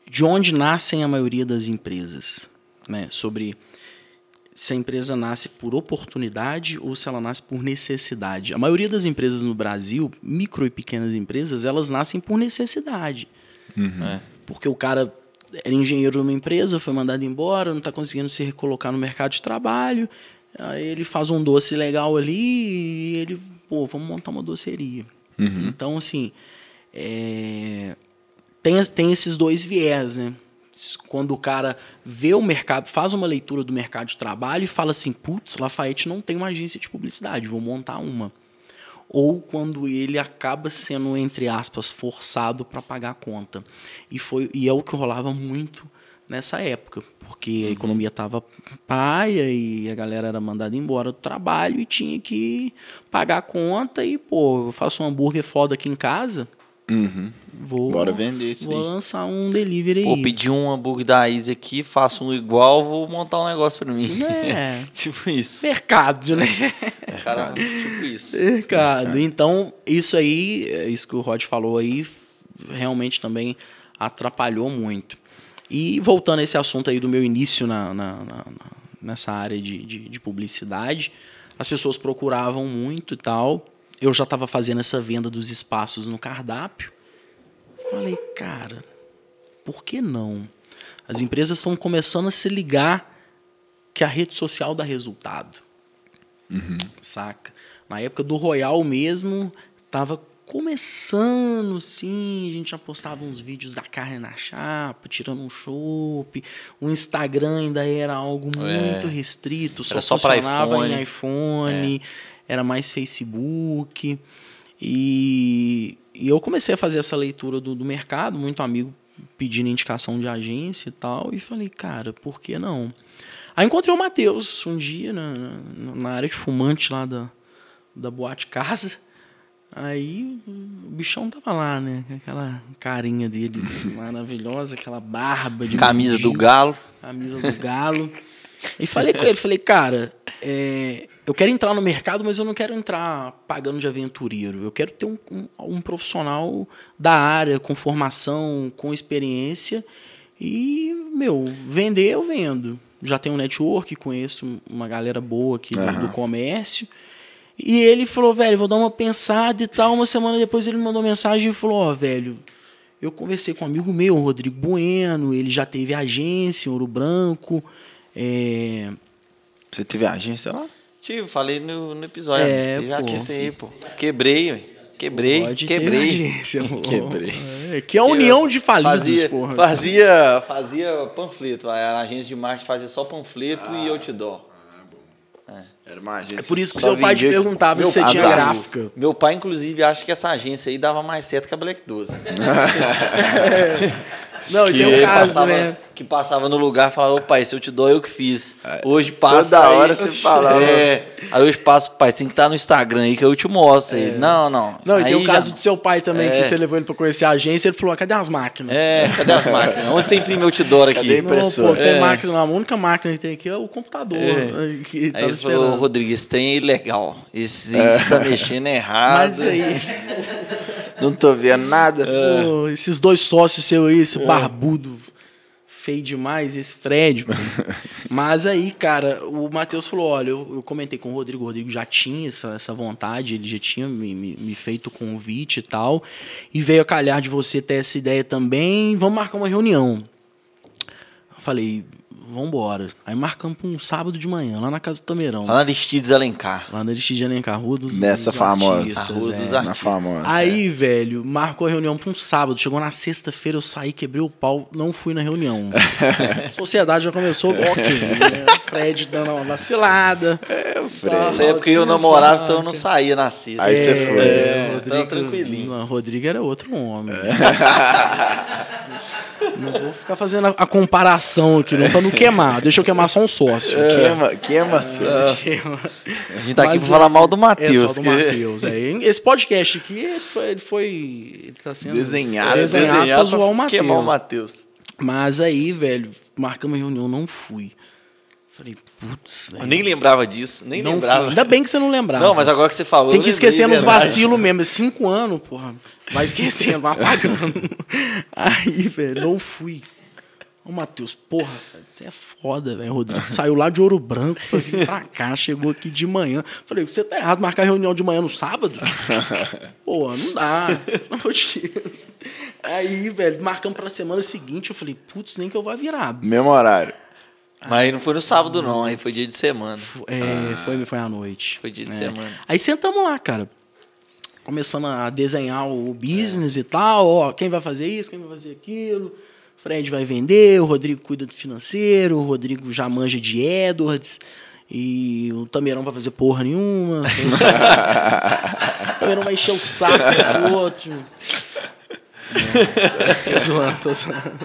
de onde nascem a maioria das empresas. Né? Sobre se a empresa nasce por oportunidade ou se ela nasce por necessidade. A maioria das empresas no Brasil, micro e pequenas empresas, elas nascem por necessidade. Uhum. É. Porque o cara era engenheiro de uma empresa, foi mandado embora, não está conseguindo se recolocar no mercado de trabalho. Aí ele faz um doce legal ali e ele, pô, vamos montar uma doceria. Uhum. Então, assim, é... tem, tem esses dois viés, né? Quando o cara vê o mercado, faz uma leitura do mercado de trabalho e fala assim, putz, Lafayette não tem uma agência de publicidade, vou montar uma. Ou quando ele acaba sendo, entre aspas, forçado para pagar a conta. E, foi, e é o que rolava muito nessa época, porque a uhum. economia estava paia e a galera era mandada embora do trabalho e tinha que pagar a conta e, pô, eu faço um hambúrguer foda aqui em casa, Uhum. Vou, Bora vender isso Vou aí. lançar um delivery Pô, pedir um hambúrguer da Easy aqui, faço um igual, vou montar um negócio pra mim. É. [laughs] tipo isso. Mercado, né? Cara, tipo isso. [laughs] Mercado. Então, isso aí, é isso que o Rod falou aí, realmente também atrapalhou muito. E voltando a esse assunto aí do meu início na, na, na nessa área de, de, de publicidade, as pessoas procuravam muito e tal eu já estava fazendo essa venda dos espaços no cardápio. Falei, cara, por que não? As empresas estão começando a se ligar que a rede social dá resultado. Uhum. Saca? Na época do Royal mesmo, tava começando, sim, a gente já postava uns vídeos da carne na chapa, tirando um chopp. O Instagram ainda era algo é. muito restrito, só, só funcionava iPhone. em iPhone, é. Era mais Facebook. E, e, eu comecei a fazer essa leitura do, do mercado, muito amigo pedindo indicação de agência e tal, e falei, cara, por que não? Aí encontrei o Matheus um dia na, na, na área de fumante lá da, da Boate Casa. Aí o bichão tava lá, né? Aquela carinha dele maravilhosa, aquela barba de. Camisa do galo. Camisa do galo. E falei com ele, falei, cara, é, eu quero entrar no mercado, mas eu não quero entrar pagando de aventureiro. Eu quero ter um, um, um profissional da área, com formação, com experiência. E, meu, vender eu vendo. Já tenho um network, conheço uma galera boa aqui uhum. do, comércio. E ele falou, velho, vou dar uma pensada e tal. Uma semana depois ele me mandou mensagem e falou, ó, oh, velho, eu conversei com um amigo meu, o Rodrigo Bueno, ele já teve agência em Ouro Branco. É... Você teve agência lá? Tive, falei no, no episódio. É, já pô, que pô. Quebrei, Quebrei, Pode quebrei. Agência, [laughs] quebrei. É, que é a união de falidos, fazia, porra. Fazia, fazia panfleto. A agência de marketing fazia só panfleto ah. e outdoor. Era uma agência. É por isso que seu pai te perguntava se você tinha gráfica. Meu pai, inclusive, acha que essa agência aí dava mais certo que a Black 12. [laughs] [laughs] Não, que tem um caso, passava, né? Que passava no lugar e falava, ô pai, se eu te dou, eu que fiz. É. Hoje passa. Toda aí, hora você falava. É, aí hoje passo, pai, tem que estar no Instagram aí que eu te mostro. É. não, não. Não, aí e tem o caso já... do seu pai também, é. que você levou ele pra conhecer a agência, ele falou, cadê as máquinas? É, cadê as máquinas? Onde você imprime o outdoor aqui? Cadê a impressora? Não, pô, tem é. máquina, a única máquina que tem aqui é o computador. É. Que aí ele falou, Rodrigues, tem ilegal. Esse, é. Você tá mexendo errado. Mas aí... [laughs] Não tô vendo nada. Pô, esses dois sócios seus aí, esse barbudo feio demais esse Fred. [laughs] Mas aí, cara, o Matheus falou: olha, eu, eu, comentei com o Rodrigo, o Rodrigo já tinha essa, essa vontade, ele já tinha me, me, me, feito o convite e tal. E veio a calhar de você ter essa ideia também. Vamos marcar uma reunião. Eu falei, vambora. Aí marcamos pra um sábado de manhã, lá na casa do Tameirão. Lá na Aristides Alencar. Lá na Aristides Alencar, Rua dos Nessa dos famosa. Artistas, Rua é. dos Artistas. Na famosa. Aí, é. velho, marcou a reunião pra um sábado. Chegou na sexta-feira, eu saí, quebrei o pau, não fui na reunião. [laughs] a sociedade já começou, ok. Né? Fred dando uma vacilada. É, o Fred. Tá, Nessa época eu namorava, então eu não saía na sexta. Aí você foi. É, Rodrigo, tranquilinho. Não, Rodrigo era outro homem. [laughs] Não vou ficar fazendo a, comparação aqui, não, pra não queimar. Deixa eu queimar só um sócio. É. Queima, queima, queima. A gente tá aqui pra falar mal do Matheus. É, só do Matheus. [laughs] É. Esse podcast aqui, ele foi. Ele, foi, ele tá sendo desenhado, desenhado, desenhado pra zoar o Matheus. Queimar o Matheus. Mas aí, velho, marcamos reunião, não fui. Falei, putz. Eu nem lembrava disso, nem não lembrava. Ainda bem que você não lembrava. Não, mas agora que você falou. Tem que esquecer nos vacilos mesmo. É cinco anos, porra. Vai esquecendo, vai apagando. [laughs] Aí, velho, não fui. Ô, Matheus, porra, você é foda, velho. Rodrigo saiu lá de Ouro Branco pra vir pra cá, chegou aqui de manhã. Falei, você tá errado marcar reunião de manhã no sábado? [laughs] Pô, não dá. Pelo amor de Deus. Aí, velho, marcamos pra semana seguinte. Eu falei, putz, nem que eu vá virado. Mesmo horário. Mas não foi no sábado, não. Aí foi dia de semana. É, ah. foi, foi à noite. Foi dia de é. semana. Aí sentamos lá, cara. Começando a desenhar o business é. e tal. Ó, quem vai fazer isso, quem vai fazer aquilo. Fred vai vender, o Rodrigo cuida do financeiro, o Rodrigo já manja de Edwards. E o Tameirão vai fazer porra nenhuma. [laughs] o Tameirão vai encher o saco do outro. Não, [laughs] tô zoando, tô zoando.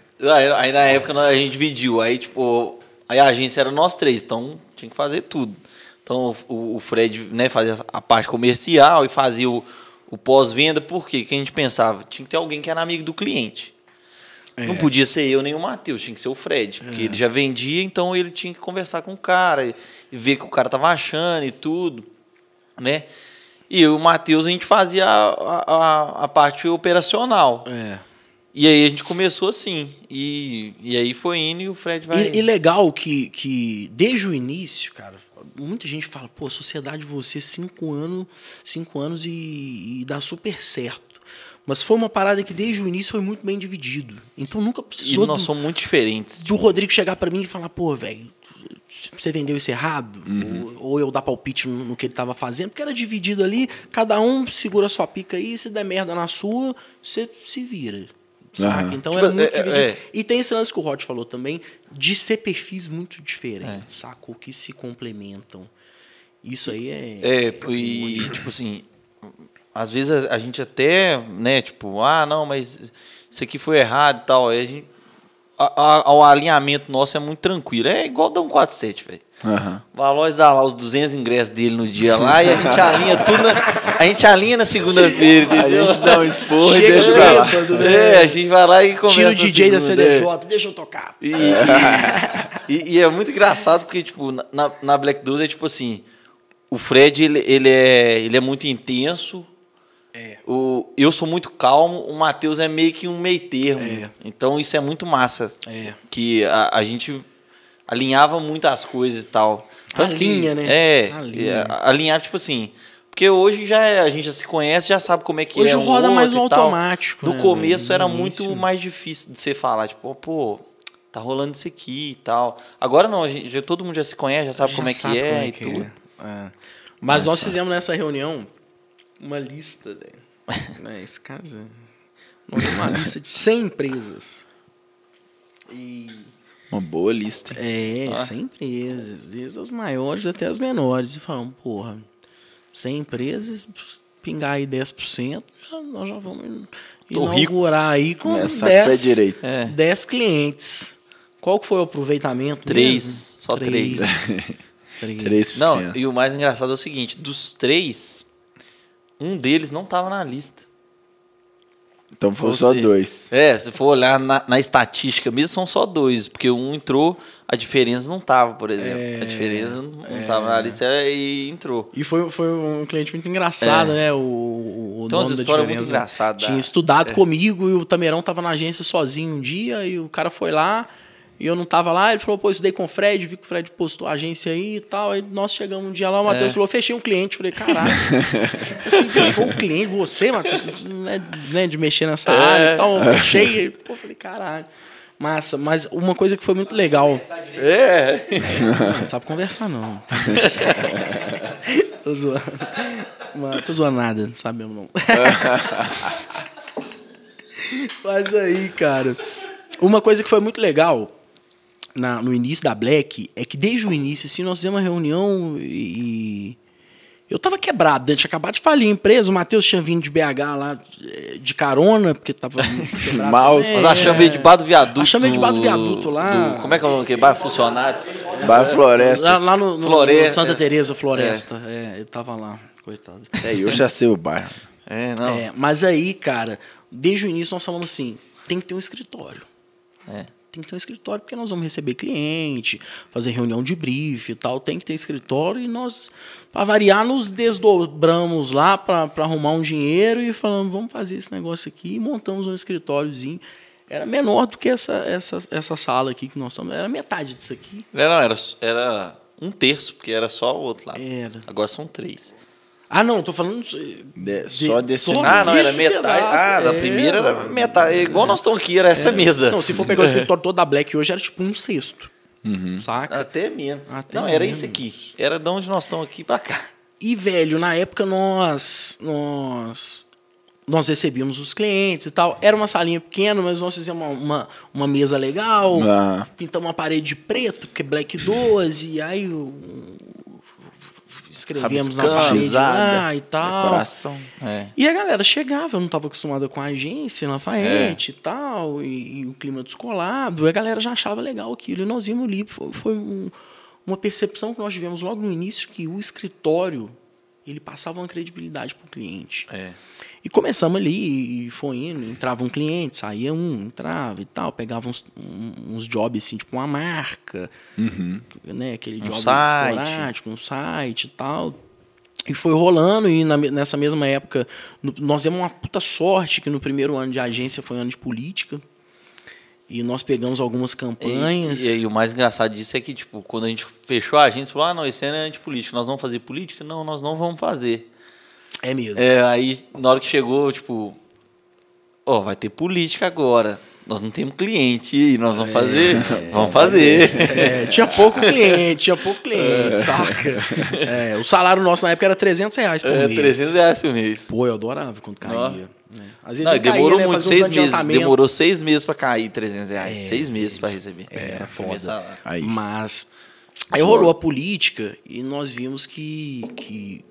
[laughs] Aí, aí, na época a gente dividiu, aí tipo, aí a agência era nós três, então tinha que fazer tudo. Então o, o Fred né, fazia a parte comercial e fazia o, o pós-venda, por quê? Que a gente pensava, tinha que ter alguém que era amigo do cliente. É. Não podia ser eu nem o Matheus, tinha que ser o Fred, porque é. ele já vendia, então ele tinha que conversar com o cara e ver o que o cara tava achando e tudo, né? E eu e o Matheus a gente fazia a, a, a parte operacional. É. E aí a gente começou assim. E, e aí foi indo e o Fred vai. E, e, legal que, que desde o início, cara, muita gente fala, pô, sociedade você cinco anos, cinco anos e, e dá super certo. Mas foi uma parada que desde o início foi muito bem dividido. Então nunca precisou. E nós do, somos muito diferentes. Do Rodrigo chegar para mim e falar, pô, velho, você vendeu isso errado? Ou, ou eu dar palpite no, no que ele estava fazendo? Porque era dividido ali, cada um segura a sua pica aí, se der merda na sua, você se vira. Saca? Aham. Então Tipo, era muito é- é- dividido. é. E tem esse lance que o Rod falou também, de ser perfis muito diferentes, sacou? Que se complementam. Isso aí é. É, e tipo assim, às vezes a, a gente até, né, tipo, ah, não, mas isso aqui foi errado e tal. Aí a gente. A- a- o alinhamento nosso é muito tranquilo. É igual dar um 47, velho. Aham. O Aloys dá lá os 200 ingressos dele no dia lá e a gente alinha tudo. Na, a gente alinha na segunda-feira, A gente dá um esporro e deixa pra lá. É, a gente vai lá e começa Tira o DJ da segunda, é. CDJ, deixa eu tocar. E, [laughs] e- e é muito engraçado porque, tipo, na, na Black 12 é tipo assim, o Fred, ele, ele, é, ele é muito intenso, É. o, eu sou muito calmo, o Matheus é meio que um meio termo. É. Então isso é muito massa, É. que a, a gente alinhava muito as coisas e tal. Tanto que- Alinha, né? É, é, alinhava, tipo assim... Porque hoje já é- a gente já se conhece, já sabe como é que Hoje é um roda mais outro no e automático. No né, começo era muito mais difícil de você falar, tipo, pô, tá rolando isso aqui e tal. Agora não, a gente, já, todo mundo já se conhece, já sabe como é que sabe é como e que tudo. é. É. Mas nós fizemos nessa reunião uma lista, velho. [laughs] Né, Esse caso. é- Nós temos uma lista de 100 empresas. E. Uma boa lista. É, Ah. 100 empresas. Desde as maiores até as menores. E falamos, porra, 100 empresas, pingar aí 10%, já- nós já vamos Tô rico. inaugurar aí com pé 10, direito. É. 10 clientes. Qual que foi o aproveitamento? Três, mesmo? só três. Três. [laughs] 3%. Não, e o mais engraçado é o seguinte, dos três, um deles não tava na lista. Então Ou só dois. É, se for olhar na, na estatística mesmo, são só dois, porque um entrou, a diferença não tava, por exemplo. É, a diferença não não tava na lista e entrou. E foi, foi um cliente muito engraçado, né? O, o, Então, dono essa da história é muito diferença. engraçada. Tinha estudado comigo e o Tamerão tava na agência sozinho um dia e o cara foi lá e eu não tava lá. Ele falou, pô, estudei com o Fred, vi que o Fred postou a agência aí e tal. Aí nós chegamos um dia lá, o Matheus É. falou, fechei um cliente. Falei, caralho, [laughs] você fechou um cliente? Você, Matheus, você não é de mexer nessa É. área e tal. Eu fechei. Pô, falei, caralho. Massa, mas uma coisa que foi muito legal. É. Não sabe conversar, não. [laughs] tô zoando. Mas, tô zoando nada, não sabe mesmo, não. [laughs] Mas aí, cara. Uma coisa que foi muito legal na- no início da Black é que desde o início, assim, nós fizemos uma reunião e. Eu tava quebrado, né? tinha acabado de falir a empresa, o Matheus tinha vindo de BH lá eh, de carona, porque tava [laughs] quebrado Mal, também. Nós achamos ele debaixo do viaduto. Achamos ele debaixo do viaduto lá. do- como é que é o nome? Que bairro funcionários? Bairro Floresta. Lá, lá no, no- Floresta. no Santa Teresa Floresta. É. ele tava lá, coitado. É, eu já sei o bairro. É, não. É, mas aí, cara, desde o início nós falamos assim: tem que ter um escritório. É. Tem que ter um escritório porque nós vamos receber cliente, fazer reunião de brief e tal. Tem que ter escritório e nós, para variar, nos desdobramos lá para arrumar um dinheiro e falamos: vamos fazer esse negócio aqui e montamos um escritóriozinho. Era menor do que essa, essa, essa sala aqui que nós estamos. Era metade disso aqui. Não, não, era, era um terço, porque era só o outro lado. Era. Agora são três. Ah, não, tô falando. De- só desse só Ah, não, era metade. pedaço, Ah, da é, primeira era metade. Igual nós estamos aqui, era essa mesa. Não, se for pegar o [laughs] escritório todo da Black hoje, era tipo um sexto. Saca? Até mesmo. Até não, era mesmo. isso aqui. Era de onde nós estamos aqui pra cá. E, velho, na época nós. Nós. Nós recebíamos os clientes e tal. Era uma salinha pequena, mas nós fizemos uma, uma, uma mesa legal. Ah. Pintamos uma parede de preto, porque é Black 12. E aí o- escrevemos na parede lá e tal. Decoração. É. E a galera chegava, eu não estava acostumada com a agência, Lafayette e tal, e, e o clima descolado, e a galera já achava legal aquilo. E nós vimos ali, foi, foi um- uma percepção que nós tivemos logo no início, que o escritório, ele passava uma credibilidade para o cliente. É. E começamos ali, e foi indo, entrava um cliente, saía um, entrava e tal, pegava uns, um- uns jobs assim, tipo uma marca, né, aquele job site. esporádico, um site e tal. E foi rolando, e na nessa mesma época, no- nós demos uma puta sorte que no primeiro ano de agência foi ano de política. E nós pegamos algumas campanhas. E, e aí o mais engraçado disso é que, tipo, quando a gente fechou a agência, falou, ah, não, esse ano é antipolítica, nós vamos fazer política? Não, nós não vamos fazer. É mesmo. É, aí, na hora que chegou, tipo, ó, vai ter política agora. nós não temos cliente, e nós vamos fazer? É, [laughs] vamos fazer. É, tinha pouco cliente, tinha pouco cliente, é. saca? É, o salário nosso na época era 300 reais por é, mês. 300 reais por mês. Pô, eu adorava quando caía. É. Às vezes não, demorou caía, né, muito, seis meses. Demorou seis meses para cair 300 reais. É, seis meses para receber. Era foda. Aí. Mas aí rolou a política e nós vimos que, que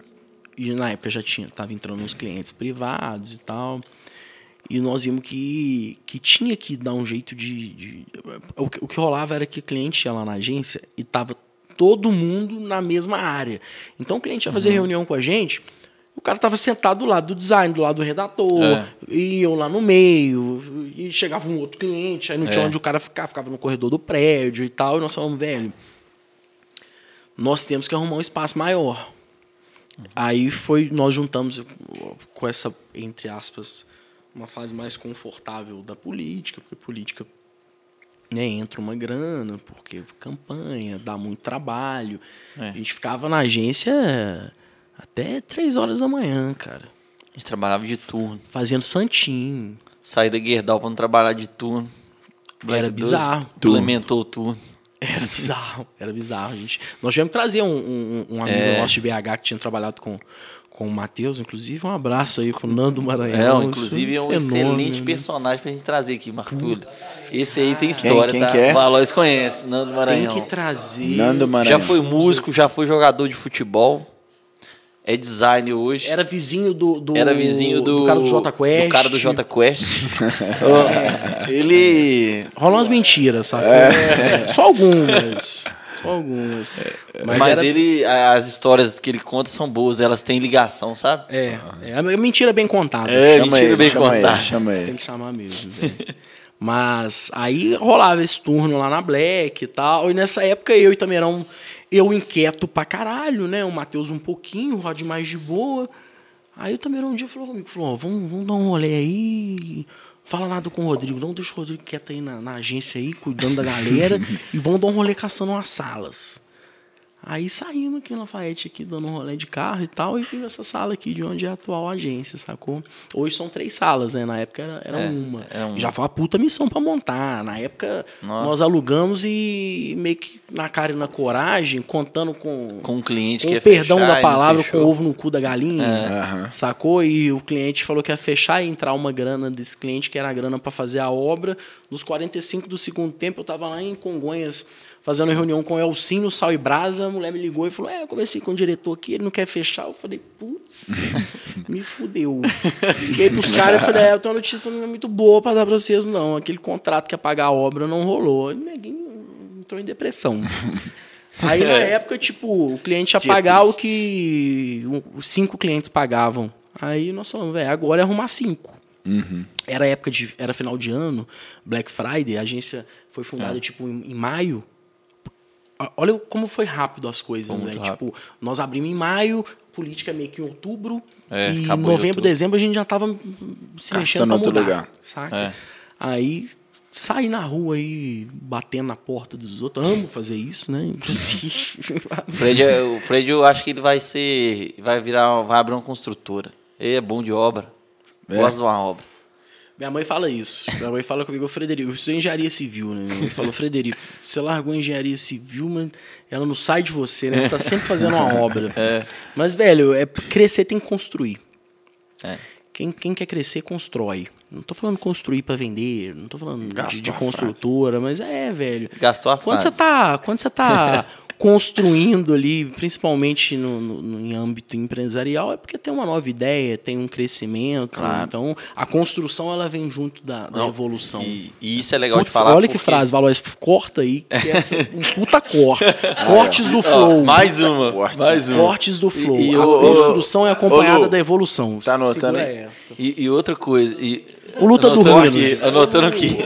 e na época já tinha, tava entrando uns clientes privados e tal. E nós vimos que, que tinha que dar um jeito de. de o, que, o, que, rolava era que o cliente ia lá na agência e tava todo mundo na mesma área. Então o cliente ia fazer uhum. reunião com a gente, o cara tava sentado do lado do design, do lado do redator, é. iam lá no meio, e chegava um outro cliente, aí não tinha é. onde o cara ficar, ficava no corredor do prédio e tal, e nós falamos, velho, nós temos que arrumar um espaço maior. Uhum. Aí foi, nós juntamos com essa, entre aspas, uma fase mais confortável da política, porque política né, entra uma grana, porque campanha, dá muito trabalho. É. A gente ficava na agência até três horas da manhã, cara. A gente trabalhava de turno. Fazendo santinho. Saí da Guerdal pra não trabalhar de turno. Black Era bizarro. Implementou o turno. Era [laughs] bizarro, era bizarro, gente. Nós tivemos que trazer um, um, um amigo é. nosso de BH que tinha trabalhado com, com o Matheus, inclusive. Um abraço aí com o Nando Maranhão. É, inclusive é um fenômeno. excelente personagem pra gente trazer aqui, Martulho. Esse aí tem história, quem, quem tá? Que é? O Valois conhece, Nando Maranhão. Tem que trazer. Nando Maranhão. Já foi músico, já foi jogador de futebol. É design hoje. Era vizinho do, do Era vizinho do, do cara do J Quest. Do cara do J Quest. [laughs] é. Ele rola umas mentiras, sabe? É. Só algumas. Só algumas. É, mas, Mas era... ele, as histórias que ele conta são boas, elas têm ligação, sabe? É, é a mentira bem contada. É, chama mentira ele, bem chama contada. Ele, chama ele. Tem que chamar mesmo. Mas aí rolava esse turno lá na Black e tal. E nessa época eu e um, eu inquieto pra caralho, né? O Matheus um pouquinho, o Rod mais de boa. Aí o Tamerão um dia falou comigo, falou, ó, vamos, vamos dar um rolê aí, fala nada com o Rodrigo, não deixa o Rodrigo quieto aí na, na agência aí, cuidando da galera, [laughs] e vamos dar um rolê caçando umas salas. Aí saímos aqui na Lafayette, aqui, dando um rolê de carro e tal, e vimos essa sala aqui, de onde é a atual agência, sacou? Hoje são três salas, né? Na época era, era, é, uma. era uma. Já foi uma puta missão para montar. Na época, Nossa. nós alugamos e meio que na cara e na coragem, contando com... Com o cliente com que ia perdão fechar, da palavra, com ovo no cu da galinha, é. sacou? E o cliente falou que ia fechar e entrar uma grana desse cliente, que era a grana para fazer a obra. Nos 45 do segundo tempo, eu tava lá em Congonhas fazendo reunião com o Elcinho, Sal e Brasa, a mulher me ligou e falou: É, eu conversei com o diretor aqui, ele não quer fechar. Eu falei, putz, [laughs] me fudeu. Liguei pros caras e falei, é, eu tenho uma notícia não é muito boa para dar para vocês, não. Aquele contrato que ia pagar a obra não rolou. E neguinho entrou em depressão. [laughs] Aí na época, tipo, o cliente ia pagar o que os cinco clientes pagavam. Aí nós falamos, velho, agora é arrumar cinco. Uhum. Era época de. Era final de ano, Black Friday, a agência foi fundada, é. tipo, em, em maio. Olha como foi rápido as coisas, né? Tipo, nós abrimos em maio, política meio que em outubro, é, e em novembro, dezembro a gente já estava se Caçando mexendo pra mudar, lugar. saca? É. Aí sair na rua aí batendo na porta dos outros, amo fazer isso, né? Inclusive. [laughs] Fred, é, o Fred, eu acho que ele vai ser, vai virar, vai abrir uma construtora. Ele é bom de obra, é. gosta de uma obra. Minha mãe fala isso. Minha mãe fala comigo, Frederico, eu estudei engenharia civil, né? Minha mãe falou, Frederico, você largou a engenharia civil, mas ela não sai de você, né? Você está sempre fazendo uma obra. É. Mas, velho, é, crescer tem que construir. É. Quem, quem quer crescer, constrói. Não tô falando construir para vender, não tô falando de, de construtora, mas é, velho. Gastou a quando. Você tá, quando você tá [laughs] construindo ali, principalmente no, no, no, em âmbito empresarial, é porque tem uma nova ideia, tem um crescimento. Claro. Então, a construção ela vem junto da, da Não, evolução. E, e, isso é legal Putz, de falar. Olha porque... que frase, Valores, corta aí, que [laughs] é um puta corte. Cortes do flow. Mais uma. Corte. Mais uma. Cortes do flow. E, e, a o, construção é acompanhada da evolução. Tá anotando aí? E, e, outra coisa. E, o Luta do Ruínas. Anotando aqui.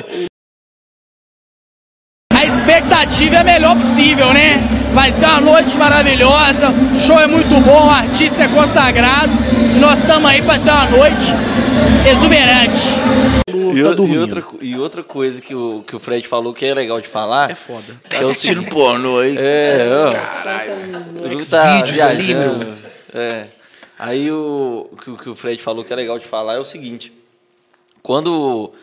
A expectativa é a melhor possível, né? Vai ser uma noite maravilhosa, o show é muito bom, o artista é consagrado e nós estamos aí para ter uma noite exuberante. E, e, outra, e outra coisa que o, que o Fred falou que é legal de falar. É foda. Tá é assistindo porno aí. É, ó. Caralho. Tá viajando. É. Aí o que, que o Fred falou que é legal de falar é o seguinte. Quando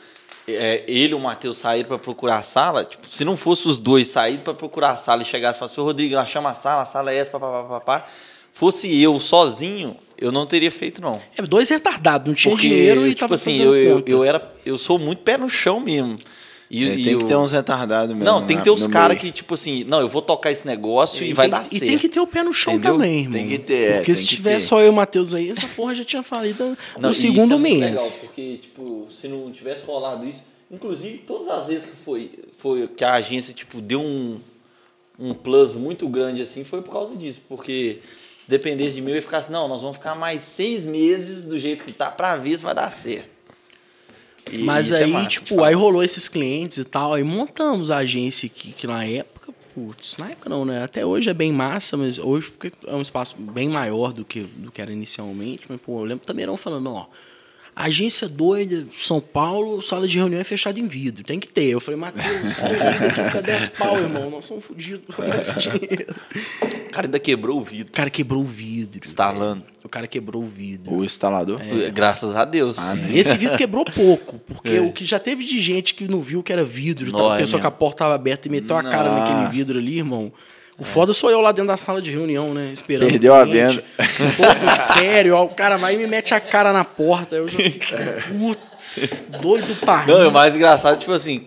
é, ele e o Matheus saíram para procurar a sala, tipo, se não fosse os dois saírem para procurar a sala e chegasse e falasse, Rodrigo, lá chama a sala, a sala é essa, papapá, fosse eu sozinho, eu não teria feito, não. É, dois retardados, não tinha Porque, dinheiro e tipo tava assim, eu, eu, eu, era, eu sou muito pé no chão mesmo. E, é, tem que ter uns retardados mesmo. Não, tem que ter uns caras que, tipo assim, não, eu vou tocar esse negócio e, e vai dar certo. E tem que ter o pé no chão Entendeu? também, irmão. Tem que ter. Porque se tiver só eu e o Matheus aí, essa porra já tinha falido no segundo é mês. Legal, porque, tipo, se não tivesse rolado isso. Inclusive, todas as vezes que foi, foi que a agência, tipo, deu um, um plus muito grande assim, foi por causa disso. Porque se dependesse de mim, eu ia ficar assim, não, nós vamos ficar mais seis meses do jeito que tá pra ver se vai dar certo. E Mas aí, é massa, tipo, aí rolou esses clientes e tal, aí montamos a agência que, que na época, putz, na época não, né? Até hoje é bem massa, mas hoje porque é um espaço bem maior do que, do que era inicialmente, mas, pô, eu lembro também não falando, ó, Agência doida, São Paulo, sala de reunião é fechada em vidro. Tem que ter. Eu falei, Matheus, [laughs] cadê as pau, irmão? Nós somos fodidos com esse dinheiro. O cara ainda quebrou o vidro. O cara quebrou o vidro. Instalando. O cara quebrou o vidro. O instalador? É. Graças a Deus. Ah, Esse vidro quebrou pouco, porque é. o que já teve de gente que não viu que era vidro, Nó, tal, pensou é que a porta estava aberta e meteu a cara naquele vidro ali, irmão. O foda sou eu lá dentro da sala de reunião, né? Esperando. Perdeu a venda. Todo sério. Ó, o cara vai e me mete a cara na porta. Eu já putz, doido pra Não, é o mais engraçado, tipo assim,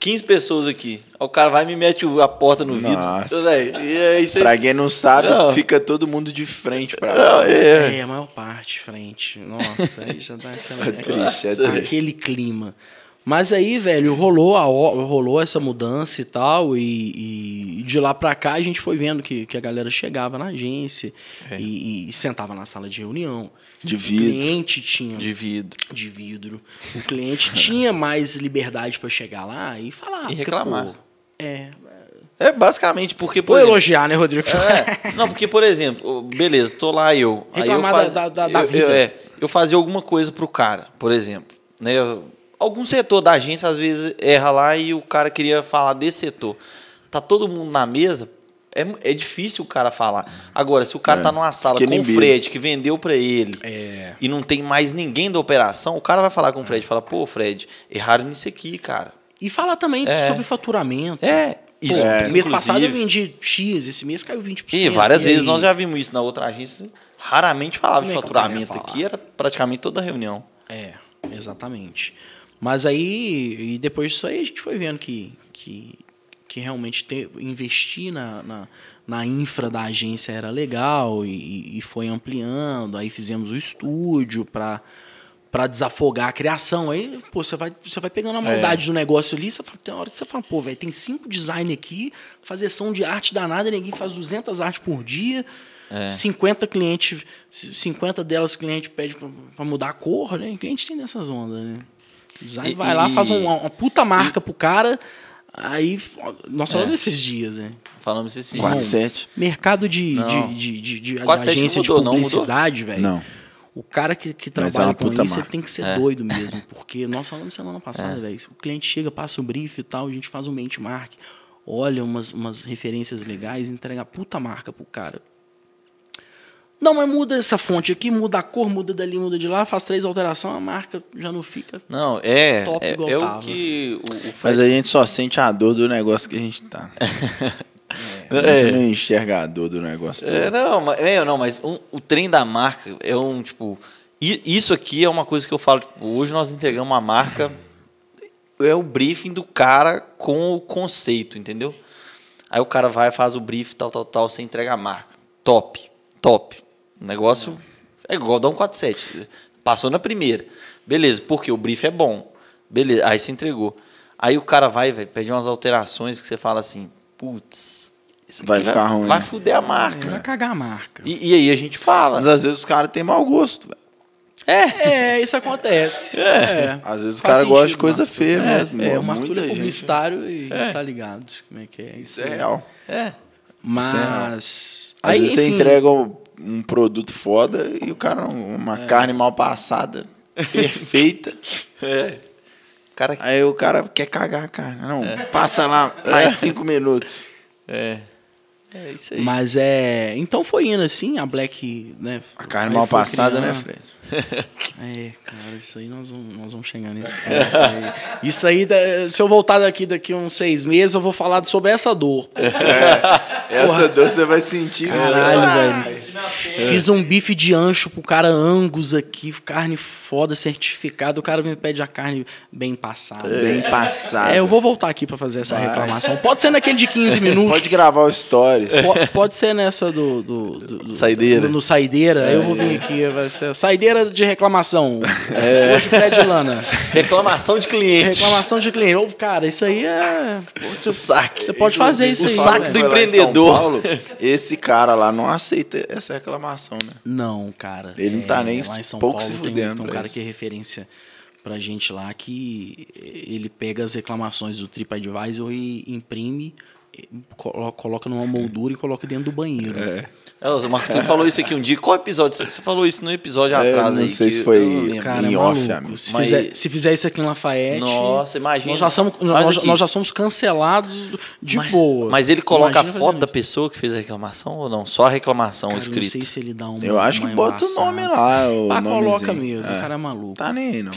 15 pessoas aqui. O cara vai e me mete a porta no vidro. Nossa. E é isso aí. Pra quem não sabe, não. fica todo mundo de frente pra lá. É. é, a maior parte frente. Nossa, aí já dá aquela, é [laughs] triste, é triste. aquele clima. Mas aí, velho, rolou, a, rolou essa mudança e tal, e, e, de lá pra cá a gente foi vendo que, que a galera chegava na agência é. e, e, sentava na sala de reunião. De vidro. O cliente tinha. De vidro. De vidro. O cliente tinha mais liberdade para chegar lá e falar. E reclamar. Porque, pô, é. É basicamente porque. Por exemplo, elogiar, né, Rodrigo? É, não, porque, por exemplo, beleza, tô lá eu. Reclamar aí eu faz, da, da, da eu, vida. Eu, é, eu fazia alguma coisa pro cara, por exemplo. Né, eu, algum setor da agência às vezes erra lá e o cara queria falar desse setor. Tá todo mundo na mesa, é, é difícil o cara falar. Agora, se o cara é, tá numa sala com o Fred, que vendeu para ele, é. e não tem mais ninguém da operação, o cara vai falar com o Fred, fala, pô, Fred, erraram nisso aqui, cara. E fala também é. sobre faturamento. É, isso, Pô, é, mês passado eu vendi X, esse mês caiu 20%. E várias e vezes aí? nós já vimos isso na outra agência. Raramente falava Como de faturamento aqui, era praticamente toda reunião. É, exatamente. Mas aí, e depois disso aí, a gente foi vendo que, que, que realmente ter, investir na, na, na, infra da agência era legal e, e foi ampliando. Aí fizemos o estúdio para para desafogar a criação. Aí, pô, você vai, você vai pegando a maldade é. do negócio ali, você fala, tem hora que você fala, pô, velho, tem cinco design aqui, fazer som de arte danada, ninguém faz 200 artes por dia. É. 50 clientes, 50 delas cliente pede para mudar a cor, né? O cliente tem dessas ondas, né? Design e, vai lá, faz uma, uma puta marca e, pro cara. Aí, nós falamos é. esses dias, né? Falamos esses dias. 4, 7. Mercado de, de, de, de, de, de agência mudou, de publicidade, velho. Não. O cara que, que é trabalha é com isso, marca. tem que ser é. doido mesmo. Porque nós falamos semana [laughs] passada, é. velho. O cliente chega, passa o brief e tal, a gente faz um benchmark, olha umas, umas referências legais, entrega a puta marca pro cara. Não, mas muda essa fonte aqui, muda a cor, muda dali, muda de lá, faz três alterações, a marca já não fica. Não, é. Top é, igual é o que. O, o mas a gente só sente a dor do negócio que a gente tá. É, [laughs] a gente não enxerga a dor do negócio. É, não, mas, é, não, mas um, o trem da marca é um, tipo. Isso aqui é uma coisa que eu falo. Tipo, hoje nós entregamos uma marca. É o briefing do cara com o conceito, entendeu? Aí o cara vai, faz o brief, tal, tal, tal, você entrega a marca. Top, top. O negócio é igual dar um 47. Passou na primeira. Beleza, porque o brief é bom. Beleza, aí você entregou. Aí o cara vai, vai pedir umas alterações que você fala assim, putz, vai ficar vai, ruim. Vai fuder a marca. Vai cagar a marca. E, e aí a gente fala. Mas às vezes os caras têm mau gosto, velho. É. é, isso acontece. É. é. Às vezes o cara gosta de coisa feia é, mesmo. É, o Arthur é publicitário e é. tá ligado como é que é. Isso, isso é real. É. Mas. É. Às aí, vezes enfim, você entrega um produto foda e o cara, uma é. carne mal passada, [laughs] perfeita. É. Cara... Aí o cara quer cagar a carne. Não, é. passa lá mais cinco minutos. É. É isso aí. Mas é. Então foi indo assim, a Black, né? A carne mal passada, criando. né, Fred? [laughs] É, cara, isso aí nós vamos, nós vamos chegar nesse ponto. Aí. Isso aí, se eu voltar daqui daqui uns seis meses, eu vou falar sobre essa dor. É, [laughs] essa Porra. dor você vai sentir. Caralho, velho. Fiz um bife de ancho pro cara Angus aqui, carne foda, certificado. O cara me pede a carne bem passada. Bem passada. É, eu vou voltar aqui para fazer essa vai. reclamação. Pode ser naquele de 15 [laughs] minutos. Pode gravar o story. Pode, pode ser nessa do. do, do, do saideira. No Saideira. É, eu vou vir aqui. Vai ser saideira de reclamação. É. Hoje, Fred Lana. Reclamação de cliente. Reclamação de cliente. Oh, cara, isso aí é. Você, saque. Você pode fazer isso o aí. O saque né? do empreendedor. Paulo, esse cara lá não aceita essa reclamação, né? Não, cara. Ele não tá é, nem lá em São pouco Paulo se fudendo. Tem um cara isso. que é referência pra gente lá que ele pega as reclamações do TripAdvisor e imprime, coloca numa moldura e coloca dentro do banheiro. É. É, o Marcos falou isso aqui um dia. Qual episódio? Você falou isso no episódio é, atrás não aí. Não sei se foi cara, em é off, amigo. Se, Mas... fizer, se fizer isso aqui em Lafayette. Nossa, imagina. Nós já somos, nós, nós, já somos cancelados de mas, boa. Mas ele coloca imagina a foto da pessoa que fez a reclamação ou não? Só a reclamação cara, escrita. Não sei se ele dá um. Eu acho que bota o nome lá. [laughs] O ah, coloca mesmo. É. O cara é maluco. Tá nem aí, não.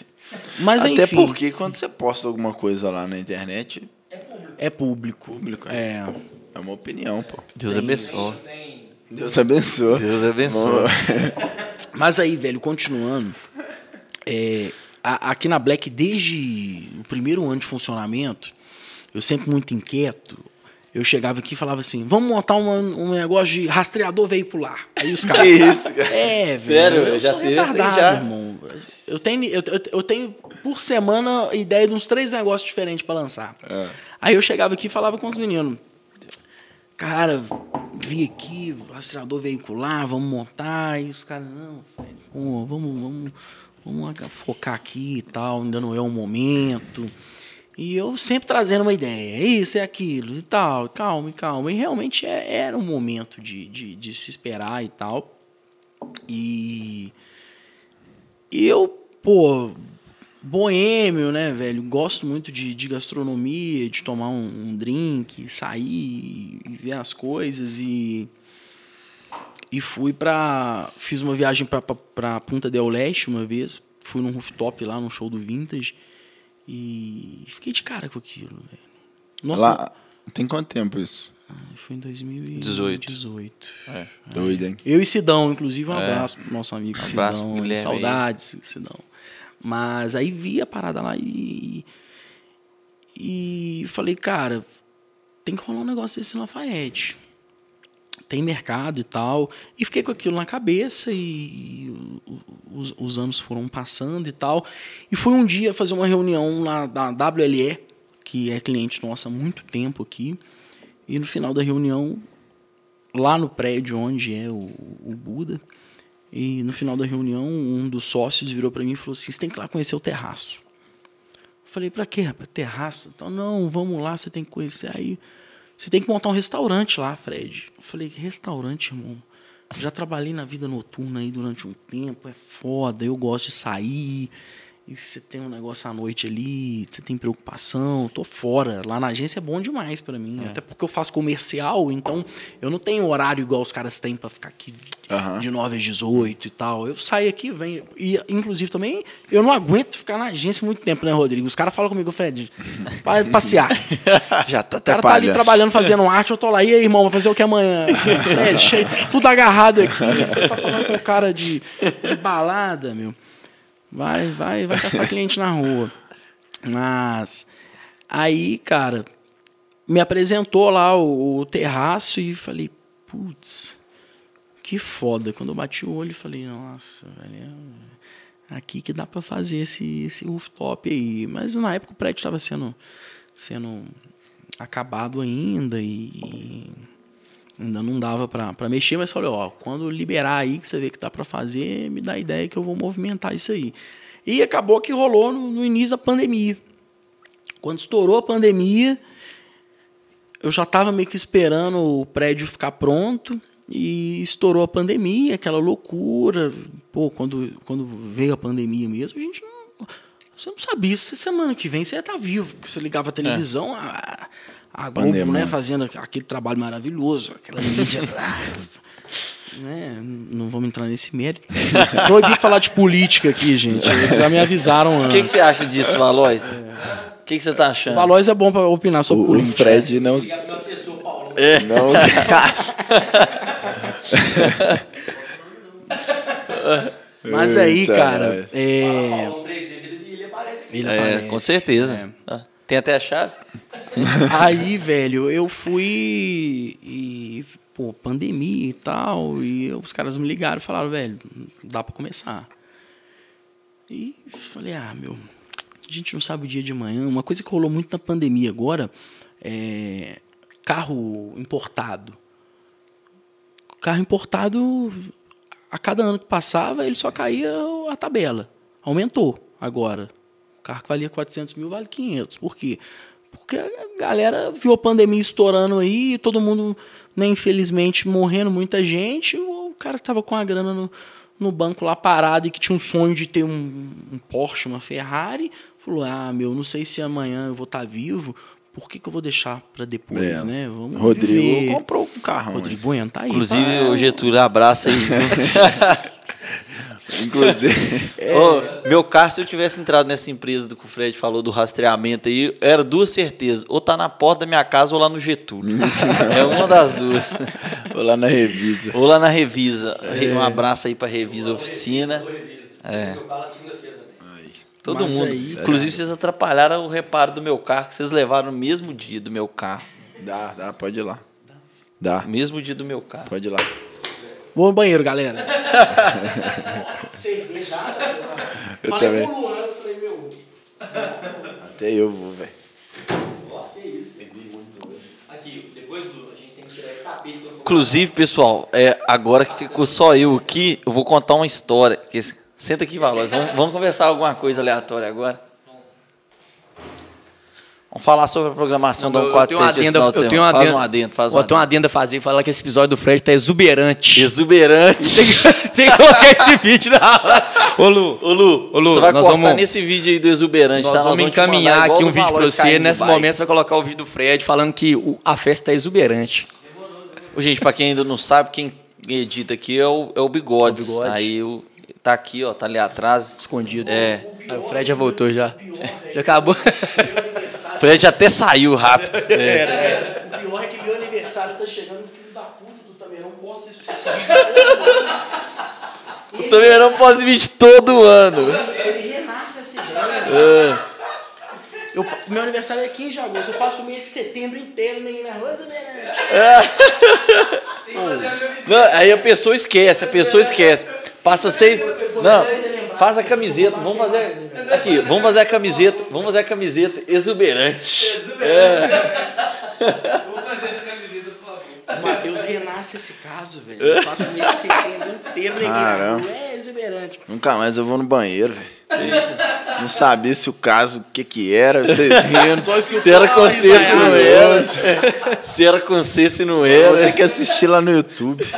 [laughs] Mas Até enfim. porque quando você posta alguma coisa lá na internet. É público. público é. é. É uma opinião, pô. Deus abençoe. Deus abençoe. Deus abençoe. [laughs] Mas aí, velho, continuando. É, a, aqui na Black, desde o primeiro ano de funcionamento, eu sempre muito inquieto. Eu chegava aqui e falava assim: vamos montar uma, um negócio de rastreador veicular. Aí os [laughs] caras. Que isso, cara? É, velho. Sério, eu, já tenho já. irmão. Eu tenho, eu, eu, tenho por semana ideia de uns três negócios diferentes para lançar. É. Aí eu chegava aqui e falava com os meninos: cara, vim aqui, rastreador veicular, vamos montar. E os caras, não, pô, vamos, vamos, vamos focar aqui e tal, ainda não é o momento. E eu sempre trazendo uma ideia, é isso, é aquilo e tal, calma, calma. E realmente é, era um momento de, de, de se esperar e tal. E, eu, pô, boêmio, né, velho? Gosto muito de, de gastronomia, de tomar um, um drink, sair e ver as coisas e e fui para fiz uma viagem para Punta del Leste uma vez, fui num rooftop lá no show do Vintage e fiquei de cara com aquilo, velho. Lá tem quanto tempo isso? Ah, foi em 2018. 18. É. Doido, hein? Eu e Sidão, inclusive, um é. abraço pro nosso amigo um Sidão. Saudades, Sidão. Mas aí vi a parada lá e. E falei, cara, tem que rolar um negócio desse em Lafayette. Tem mercado e tal. E fiquei com aquilo na cabeça e, os, os, anos foram passando e tal. E fui um dia fazer uma reunião lá da WLE, que é cliente nossa há muito tempo aqui. E no final da reunião, lá no prédio onde é o, o Buda, e no final da reunião, um dos sócios virou para mim e falou assim: você tem que lá conhecer o terraço. Eu falei: para quê, rapaz? Terraço? Então, não, vamos lá, você tem que conhecer. Aí, você tem que montar um restaurante lá, Fred. Eu falei: restaurante, irmão? Já trabalhei na vida noturna aí durante um tempo, é foda, eu gosto de sair e você tem um negócio à noite ali, você tem preocupação, tô fora. Lá na agência é bom demais para mim, é. até porque eu faço comercial, então eu não tenho horário igual os caras têm para ficar aqui uhum. de 9 às 18 e tal. Eu saio aqui, venho. E, inclusive, também, eu não aguento ficar na agência muito tempo, né, Rodrigo? Os caras falam comigo, Fred, vai passear. [laughs] Já tá O cara tá ali trabalhando, fazendo arte, eu tô lá, e aí, irmão, vai fazer o que amanhã? Fred, [laughs] cheio, tudo agarrado aqui. Você tá falando com o cara de, de balada, meu. Vai, vai, vai caçar cliente na rua. Mas aí, cara, me apresentou lá o, o terraço e falei, putz, que foda. Quando eu bati o olho, falei, nossa, velho, é aqui que dá para fazer esse, esse rooftop aí. Mas na época o prédio estava sendo, sendo acabado ainda e Ainda não dava para mexer, mas falei, ó, quando liberar aí que você vê que dá para fazer, me dá a ideia que eu vou movimentar isso aí. E acabou que rolou no, no início da pandemia. Quando estourou a pandemia, eu já estava meio que esperando o prédio ficar pronto e estourou a pandemia, aquela loucura. Pô, quando, quando veio a pandemia mesmo, a gente não, você não sabia se semana que vem você ia estar vivo, porque você ligava a televisão, é. a, a Globo, né, fazendo aquele trabalho maravilhoso, aquela mídia. [laughs] né? Não vamos entrar nesse mérito. Proibido falar de política aqui, gente. Eles já me avisaram antes. O que, que, você acha disso, Valois? O é. que, que, você tá achando? O Valois é bom para opinar sobre o, política. O Fred não. É. [laughs] Não. [laughs] Mas aí, Eita, cara. É... Ele é, aparece. com certeza. É. Ah, tem até a chave. [laughs] Aí, velho, eu fui e, pô, pandemia e tal, e os caras me ligaram e falaram, velho, dá para começar. E falei, ah, meu, a gente não sabe o dia de manhã. Uma coisa que rolou muito na pandemia agora é carro importado. Carro importado, a cada ano que passava, ele só caía a tabela. Aumentou agora. O carro que valia 400 mil vale 500. Por quê? Porque a galera viu a pandemia estourando aí, todo mundo, né, infelizmente, morrendo, muita gente. O cara que tava com a grana no, no banco lá parado e que tinha um sonho de ter um, um Porsche, uma Ferrari, falou: Ah, meu, não sei se amanhã eu vou estar tá vivo, por que, que eu vou deixar para depois, é. né? Vamos Rodrigo viver. comprou um carro. Rodrigo Bueno tá aí. Inclusive, o Getúlio abraça aí. [laughs] Inclusive. [laughs] É. Oh, meu carro, se eu tivesse entrado nessa empresa do que o Fred falou do rastreamento aí, era duas certezas. Ou tá na porta da minha casa ou lá no Getúlio. [laughs] é uma das duas. Ou lá na Revisa. Ou lá na Revisa. É. Um abraço aí pra Revisa Oficina. É. Todo Mas mundo. Aí, Inclusive, vocês atrapalharam o reparo do meu carro, que vocês levaram no mesmo dia do meu carro. Dá, dá, pode ir lá. Dá. Mesmo dia do meu carro. Pode ir lá. Vou no banheiro, galera. [laughs] Cervejada? Eu falei também. com o Luan, falei, meu. Até eu vou, velho. que isso. Bebi muito hoje. Aqui, depois do. A gente tem que tirar esse tapete. Inclusive, pessoal, é, agora que ficou só eu aqui, eu vou contar uma história. Que, senta aqui, Valores. Vamos, vamos conversar alguma coisa aleatória agora. Vamos falar sobre a programação do 147 esse final de eu tenho uma faz um adendo, faz um. Eu tenho uma adenda a fazer, falar que esse episódio do Fred tá exuberante. Exuberante. tem, [laughs] tem que colocar esse vídeo na hora. Ô Lu, ô Lu, ô, Lu você vai cortar vamos, nesse vídeo aí do exuberante, nós tá? Vamos nós vamos encaminhar aqui um vídeo para você. Nesse momento você vai colocar o vídeo do Fred falando que o, a festa tá exuberante. Ô, gente, para quem ainda não sabe, quem edita aqui é o, é o Bigodes. É o Bigode. Aí o, tá aqui, ó, tá ali atrás. Escondido. É. o Fred já voltou já. Já acabou. O [laughs] Fred até saiu rápido. [laughs] É. É. O pior é que meu aniversário tá chegando, o filho da puta do Tameirão posta esse O Tameirão posta vídeo todo ano. Ele renasce essa ideia. É. Eu, meu aniversário é 15 de agosto, eu passo o mês de setembro inteiro nem na rua, é. [laughs] Não, aí a pessoa esquece, a pessoa esquece. Passa seis. Não, Faz a camiseta, vamos fazer. Aqui, vamos fazer a camiseta, vamos fazer a camiseta exuberante. Exuberante. É. Vamos fazer essa camiseta, por favor. O Matheus renasce esse caso, velho. Eu passo o mês setembro inteiro Caramba. É exuberante. Nunca mais eu vou no banheiro, velho. Não sabia se o caso, o que que era, vocês rindo. [laughs] Só se era com você, se não era. Se era com você, se não era. Vou ter que assistir lá no YouTube. [laughs]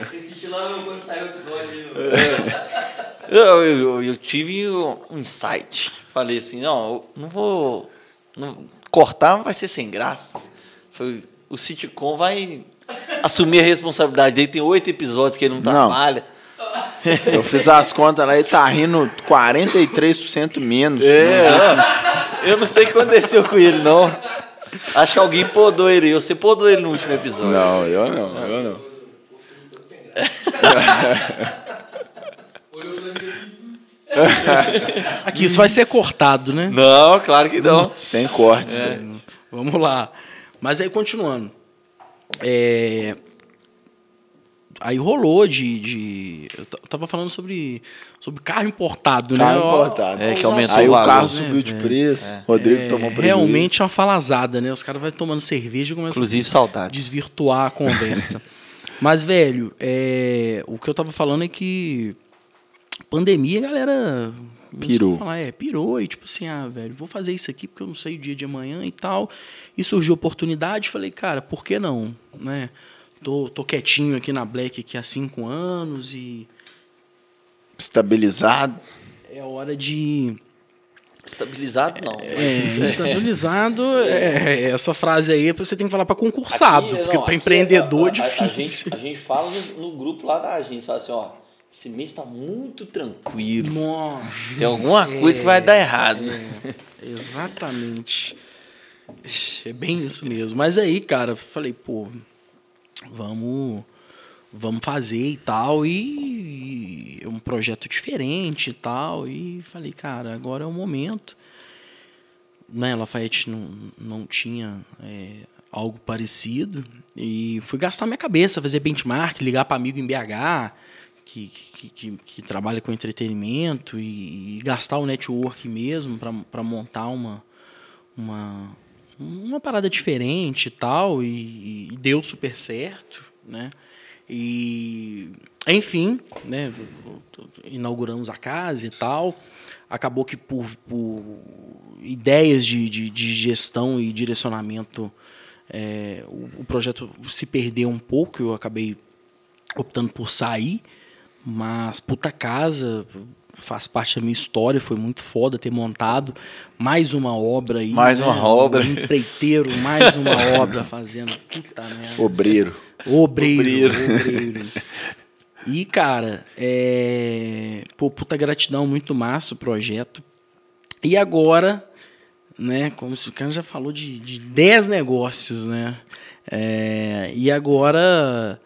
Assistir lá quando saiu o episódio. É. Eu, eu, eu, tive um insight. Falei assim, não, não vou. Não, cortar vai ser sem graça. Foi, o sitcom vai assumir a responsabilidade dele. Tem oito episódios que ele não trabalha. Eu fiz as contas lá e tá rindo 43% menos. É, eu não sei o que aconteceu com ele, não. Acho que alguém podou ele. Você podou ele no último episódio. Não, eu não, eu não. [laughs] [laughs] Aqui, isso vai ser cortado, né? Não, claro que não. Sem cortes. É. Vamos lá. Mas aí, continuando. É... Aí rolou de, de. Eu tava falando sobre, sobre carro importado, carro né? Carro importado. É, que aumentou Aí o, carro né, subiu de preço. É. Rodrigo é, tomou prejuízo. Realmente é uma falazada, né? Os caras vão tomando cerveja e começam Inclusive, a saudades. desvirtuar a conversa. [laughs] Mas, velho, é... o que eu tava falando é que pandemia, a galera. Pirou. Falar, é, pirou. E tipo assim, ah, velho, vou fazer isso aqui porque eu não sei o dia de amanhã e tal. E surgiu oportunidade, falei, cara, por que não? Né? Tô, tô quietinho aqui na Black aqui há cinco anos e. Estabilizado. É hora de Estabilizado não. É, estabilizado, [laughs] é, essa frase aí você tem que falar para concursado, aqui, porque para empreendedor é, a, difícil. A, a, gente, a gente fala no, no, grupo lá da agência, fala assim, ó, esse mês está muito tranquilo. Nossa, tem alguma é, coisa que vai dar errado. É, exatamente. É bem isso mesmo. Mas aí, cara, falei, pô, vamos vamos fazer e tal e, e um projeto diferente e tal e falei cara agora é o momento né Lafayette não, não tinha é, algo parecido e fui gastar minha cabeça fazer benchmark ligar para amigo em BH que, que, que, trabalha com entretenimento e, e gastar o network mesmo para montar uma uma uma parada diferente e tal, e, e deu super certo, né? E, enfim, né? Inauguramos a casa e tal. Acabou que por, por ideias de, de, de, gestão e direcionamento, é, o, o projeto se perdeu um pouco. Eu acabei optando por sair, mas puta casa, faz parte da minha história, foi muito foda ter montado mais uma obra aí. Mais né? uma obra. Um empreiteiro, mais uma obra fazendo. Puta merda. Obreiro. Obreiro. Obreiro. obreiro. E, cara, é. Pô, puta gratidão, muito massa o projeto. E agora, né, como se o cara já falou de, de 10 negócios, né? É... E agora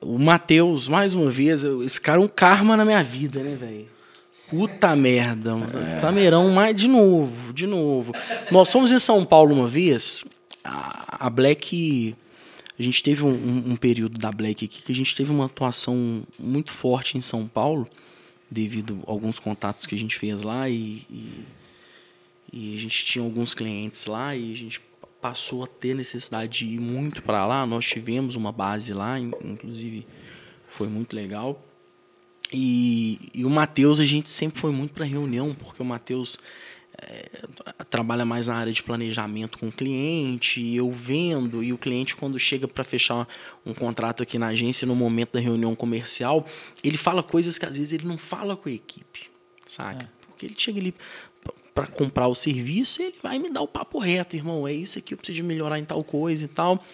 o Matheus, mais uma vez, esse cara é um karma na minha vida, né, velho? Puta merda. É. Tameirão, mais de novo, de novo. Nós fomos em São Paulo uma vez. A, a Black. A gente teve um, um, um, período da Black aqui que a gente teve uma atuação muito forte em São Paulo, devido a alguns contatos que a gente fez lá e, e, e a gente tinha alguns clientes lá e a gente passou a ter necessidade de ir muito para lá. Nós tivemos uma base lá, inclusive foi muito legal. E, e o Matheus, a gente sempre foi muito para reunião, porque o Matheus é, trabalha mais na área de planejamento com o cliente, eu vendo, e o cliente, quando chega para fechar um contrato aqui na agência, no momento da reunião comercial, ele fala coisas que às vezes ele não fala com a equipe, saca? É. Porque ele chega ali, para comprar o serviço, ele vai me dar o papo reto, irmão. É isso aqui, eu preciso melhorar em tal coisa e tal.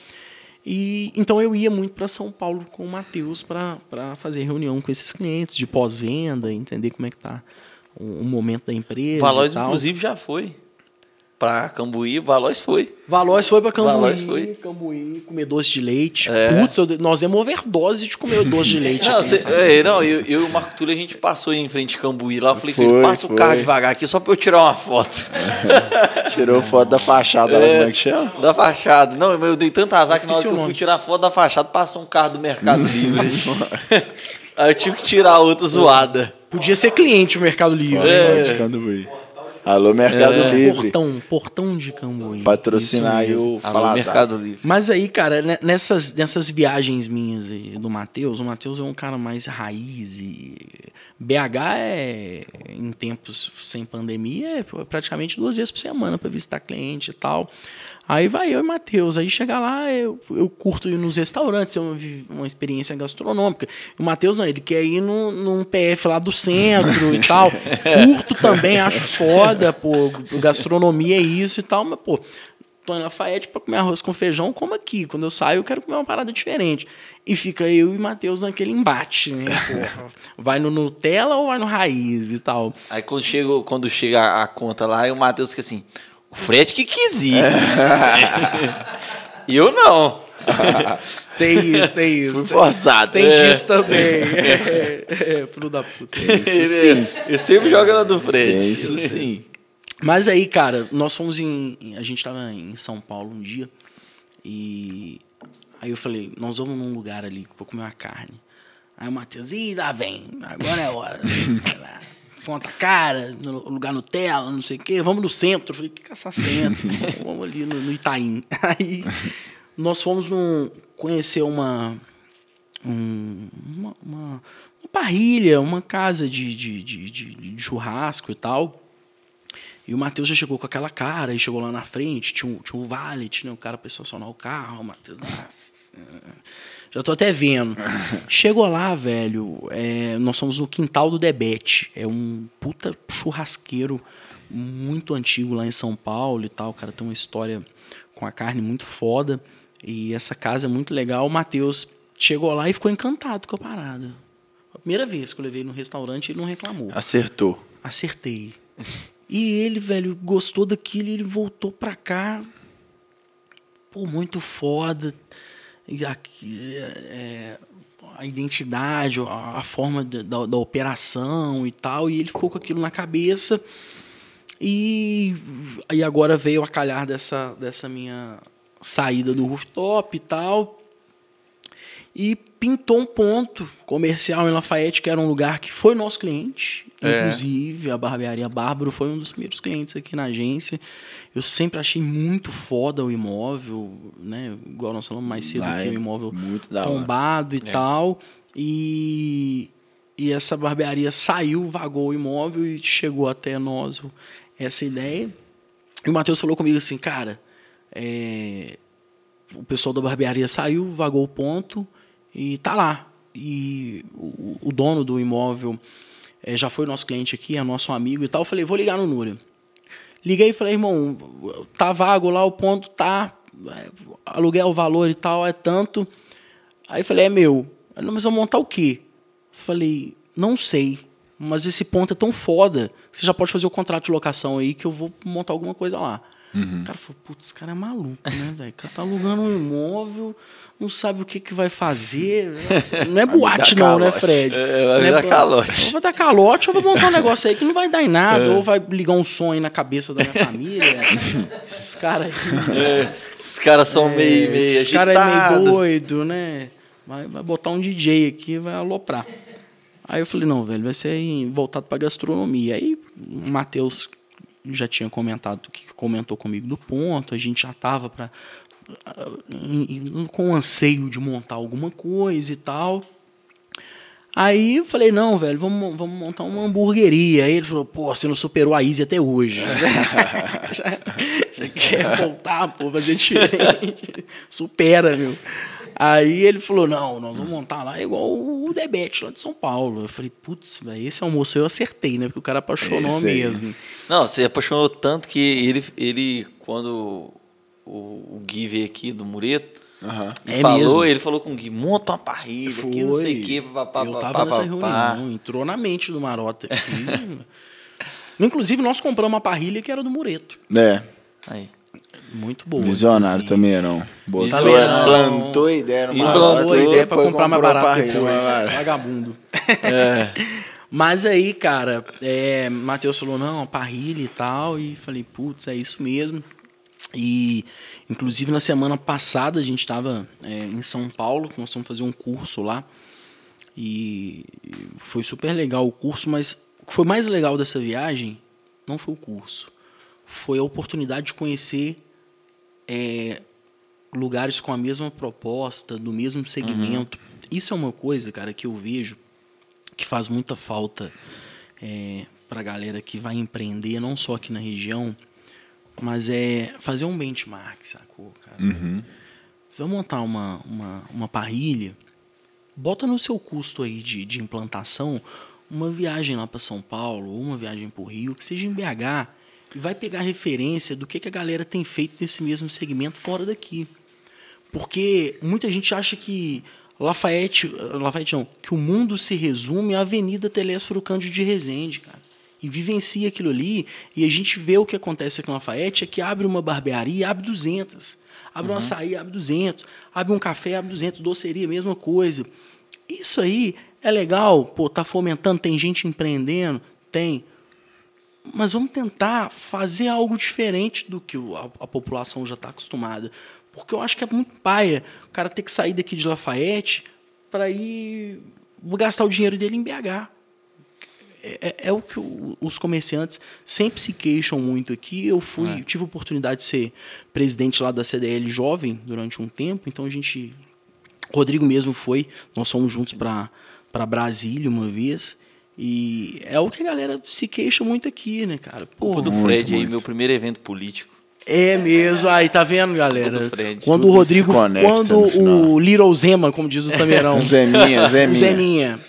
E então eu ia muito para São Paulo com o Matheus para fazer reunião com esses clientes de pós-venda, entender como é que tá o, o momento da empresa. Valois, inclusive, já foi para Cambuí, Valois foi. Valois foi para Cambuí, Valois foi. Cambuí, comer doce de leite. É. Putz, eu, nós demos overdose de comer doce de leite. [laughs] não, aqui, cê, é, não eu, eu e o Marco Túlio, a gente passou em frente a Cambuí lá, eu falei, foi, passa foi. o carro devagar aqui só para eu tirar uma foto. [laughs] Tirou foto da fachada é, lá, como é que chama? Da fachada. Não, eu dei tanta azar que na hora que eu fui tirar foto da fachada, passou um carro do Mercado Livre. [laughs] Aí eu tive que tirar outra zoada. Podia ser cliente o Mercado Livre. É. Cambuí. Alô, Mercado é. Livre. Portão, portão de Cambuí. Patrocinar aí o Alô, Mercado Livre. Mas aí, cara, né, nessas, nessas viagens minhas do Matheus, o Matheus é um cara mais raiz e BH é, em tempos sem pandemia, é praticamente duas vezes por semana para visitar cliente e tal. Aí vai eu e Matheus. Aí chega lá, eu, eu curto ir nos restaurantes, é uma, uma experiência gastronômica. O Matheus não, ele quer ir no, num PF lá do centro e tal. Curto também, acho foda, pô. Gastronomia é isso e tal, mas, pô, tô em Lafayette para comer arroz com feijão, como aqui. Quando eu saio, eu quero comer uma parada diferente. E fica eu e Matheus naquele embate, né? Porra. [laughs] Vai no Nutella ou vai no raiz e tal. Aí quando chega, quando chega a conta lá, o Matheus fica assim. O Fred que quis ir. [laughs] Eu não. [laughs] tem isso, tem isso. Fui forçado. Tem é. disso também. É, [laughs] é, filho da puta. Isso sim. Eu sempre jogo na do Fred. É isso sim. Mas aí, cara, nós fomos em. A gente tava em São Paulo um dia. E aí eu falei, nós vamos num lugar ali pra comer uma carne. Aí o Matheus, ih, lá vem, agora é hora conta cara, no lugar Nutella, não sei o quê, vamos no centro. Eu falei, que caça centro? [laughs] vamos ali no, no, Itaim. [laughs] Aí nós fomos num, conhecer uma, um, uma, uma, uma, parrilha, uma casa de, de, de, de, churrasco e tal. E o Matheus já chegou com aquela cara, e chegou lá na frente, tinha um, tinha um valet, né, o cara para estacionar o carro, o Matheus, nossa, já tô até vendo. [laughs] Chegou lá, velho. É, nós somos no quintal do Debete. É um puta churrasqueiro muito antigo lá em São Paulo e tal. O cara tem uma história com a carne muito foda. E essa casa é muito legal. O Matheus chegou lá e ficou encantado com a parada. A primeira vez que eu levei no restaurante, ele não reclamou. Acertou. Acertei. [laughs] E ele, velho, gostou daquilo e ele voltou pra cá. Pô, muito foda. Aqui, é, a identidade, a, a forma da, da operação e tal. E ele ficou com aquilo na cabeça. E, e agora veio a calhar dessa, dessa minha saída do rooftop e tal. E pintou um ponto comercial em Lafayette, que era um lugar que foi nosso cliente. É. Inclusive, a barbearia Bárbaro foi um dos primeiros clientes aqui na agência. Eu sempre achei muito foda o imóvel, né? Igual nós falamos mais cedo aqui, o imóvel tombado e é. tal. E, e essa barbearia saiu, vagou o imóvel e chegou até nós essa ideia. E o Matheus falou comigo assim, cara, é, o pessoal da barbearia saiu, vagou o ponto e tá lá. E o, o dono do imóvel é, já foi nosso cliente aqui, é nosso amigo e tal. Eu falei, vou ligar no Núria. Liguei e falei, irmão, tá vago lá, o ponto tá, o valor e tal, é tanto. Aí falei, é meu. Não, mas eu montar o quê? Falei, não sei, mas esse ponto é tão foda você já pode fazer o contrato de locação aí que eu vou montar alguma coisa lá. Uhum. O cara falou, putz, esse cara é maluco, né, velho? O cara tá alugando um imóvel, não sabe o que, que vai fazer. Não é [laughs] boate, não, né, Fred? É, vai dar é, calote. Ou vai dar calote, ou vai montar um negócio aí que não vai dar em nada, [laughs] é. ou vai ligar um sonho na cabeça da minha família. [laughs] Esses caras aí. É, esses caras são é, meio, meio Esses caras é meio doido, né? Vai, vai botar um DJ aqui e vai aloprar. Aí eu falei, não, velho, vai ser voltado pra gastronomia. Aí o Matheus já tinha comentado, que comentou comigo do ponto, a gente já tava para com anseio de montar alguma coisa e tal. Aí eu falei, não, velho, vamos, vamos montar uma hamburgueria. Aí ele falou, pô, você não superou a Easy até hoje. [laughs] [laughs] já, já, quer voltar, pô, fazer diferente. Supera, meu. Aí ele falou, não, nós vamos montar lá igual o Debete lá de São Paulo. Eu falei, putz, esse almoço eu acertei, né? Porque o cara apaixonou mesmo. Não, você apaixonou tanto que ele, ele quando o, o Gui veio aqui do Mureto. Uhum. É falou, mesmo. ele falou com o Gui, monta uma parrilha Foi. aqui, não sei o quê. Pá, eu tava pá, nessa pá, reunião, entrou na mente do Marota aqui. [laughs] Inclusive, nós compramos uma parrilha que era do Mureto. É. Aí. Muito boa. Visionário assim. também, não. Botou, não. plantou ideia no Plantou a ideia pra comprar mais barato depois. Vagabundo. [laughs] É. Mas aí, cara, é, Matheus falou, não, a parrilha e tal. E falei, putz, é isso mesmo. E, inclusive, na semana passada a gente estava é, em São Paulo, nós fomos fazer um curso lá. E foi super legal o curso, mas o que foi mais legal dessa viagem não foi o curso. Foi a oportunidade de conhecer é, lugares com a mesma proposta, do mesmo segmento. Uhum. Isso é uma coisa, cara, que eu vejo que faz muita falta é, para a galera que vai empreender, não só aqui na região, mas é fazer um benchmark, sacou, cara? Uhum. Você vai montar uma, uma, uma parrilha, bota no seu custo aí de, de implantação uma viagem lá para São Paulo, ou uma viagem para o Rio, que seja em BH, e vai pegar referência do que, que a galera tem feito nesse mesmo segmento fora daqui. Porque muita gente acha que Lafayette, Lafayette não, que o mundo se resume à Avenida Telésforo Cândido de Resende, cara e vivencia aquilo ali, e a gente vê o que acontece com Lafayette, é que abre uma barbearia abre 200. Abre uhum. um açaí, abre 200. Abre um café, abre 200. Doceria, mesma coisa. Isso aí é legal, pô, tá fomentando, tem gente empreendendo, tem. Mas vamos tentar fazer algo diferente do que a, a população já está acostumada. Porque eu acho que é muito paia o cara ter que sair daqui de Lafayette para ir gastar o dinheiro dele em BH. É, é, é, o que os comerciantes sempre se queixam muito aqui. Eu fui, é. tive a oportunidade de ser presidente lá da CDL jovem durante um tempo, então a gente. Rodrigo mesmo foi, nós fomos juntos para Brasília uma vez. E é o que a galera se queixa muito aqui, né, cara? Pô, do Fred muito. aí, meu primeiro evento político. É mesmo, aí tá vendo, galera? Quando o Rodrigo, quando o Little Zema, como diz o Tameirão. [laughs] Zeminha, Zeminha. Zeminha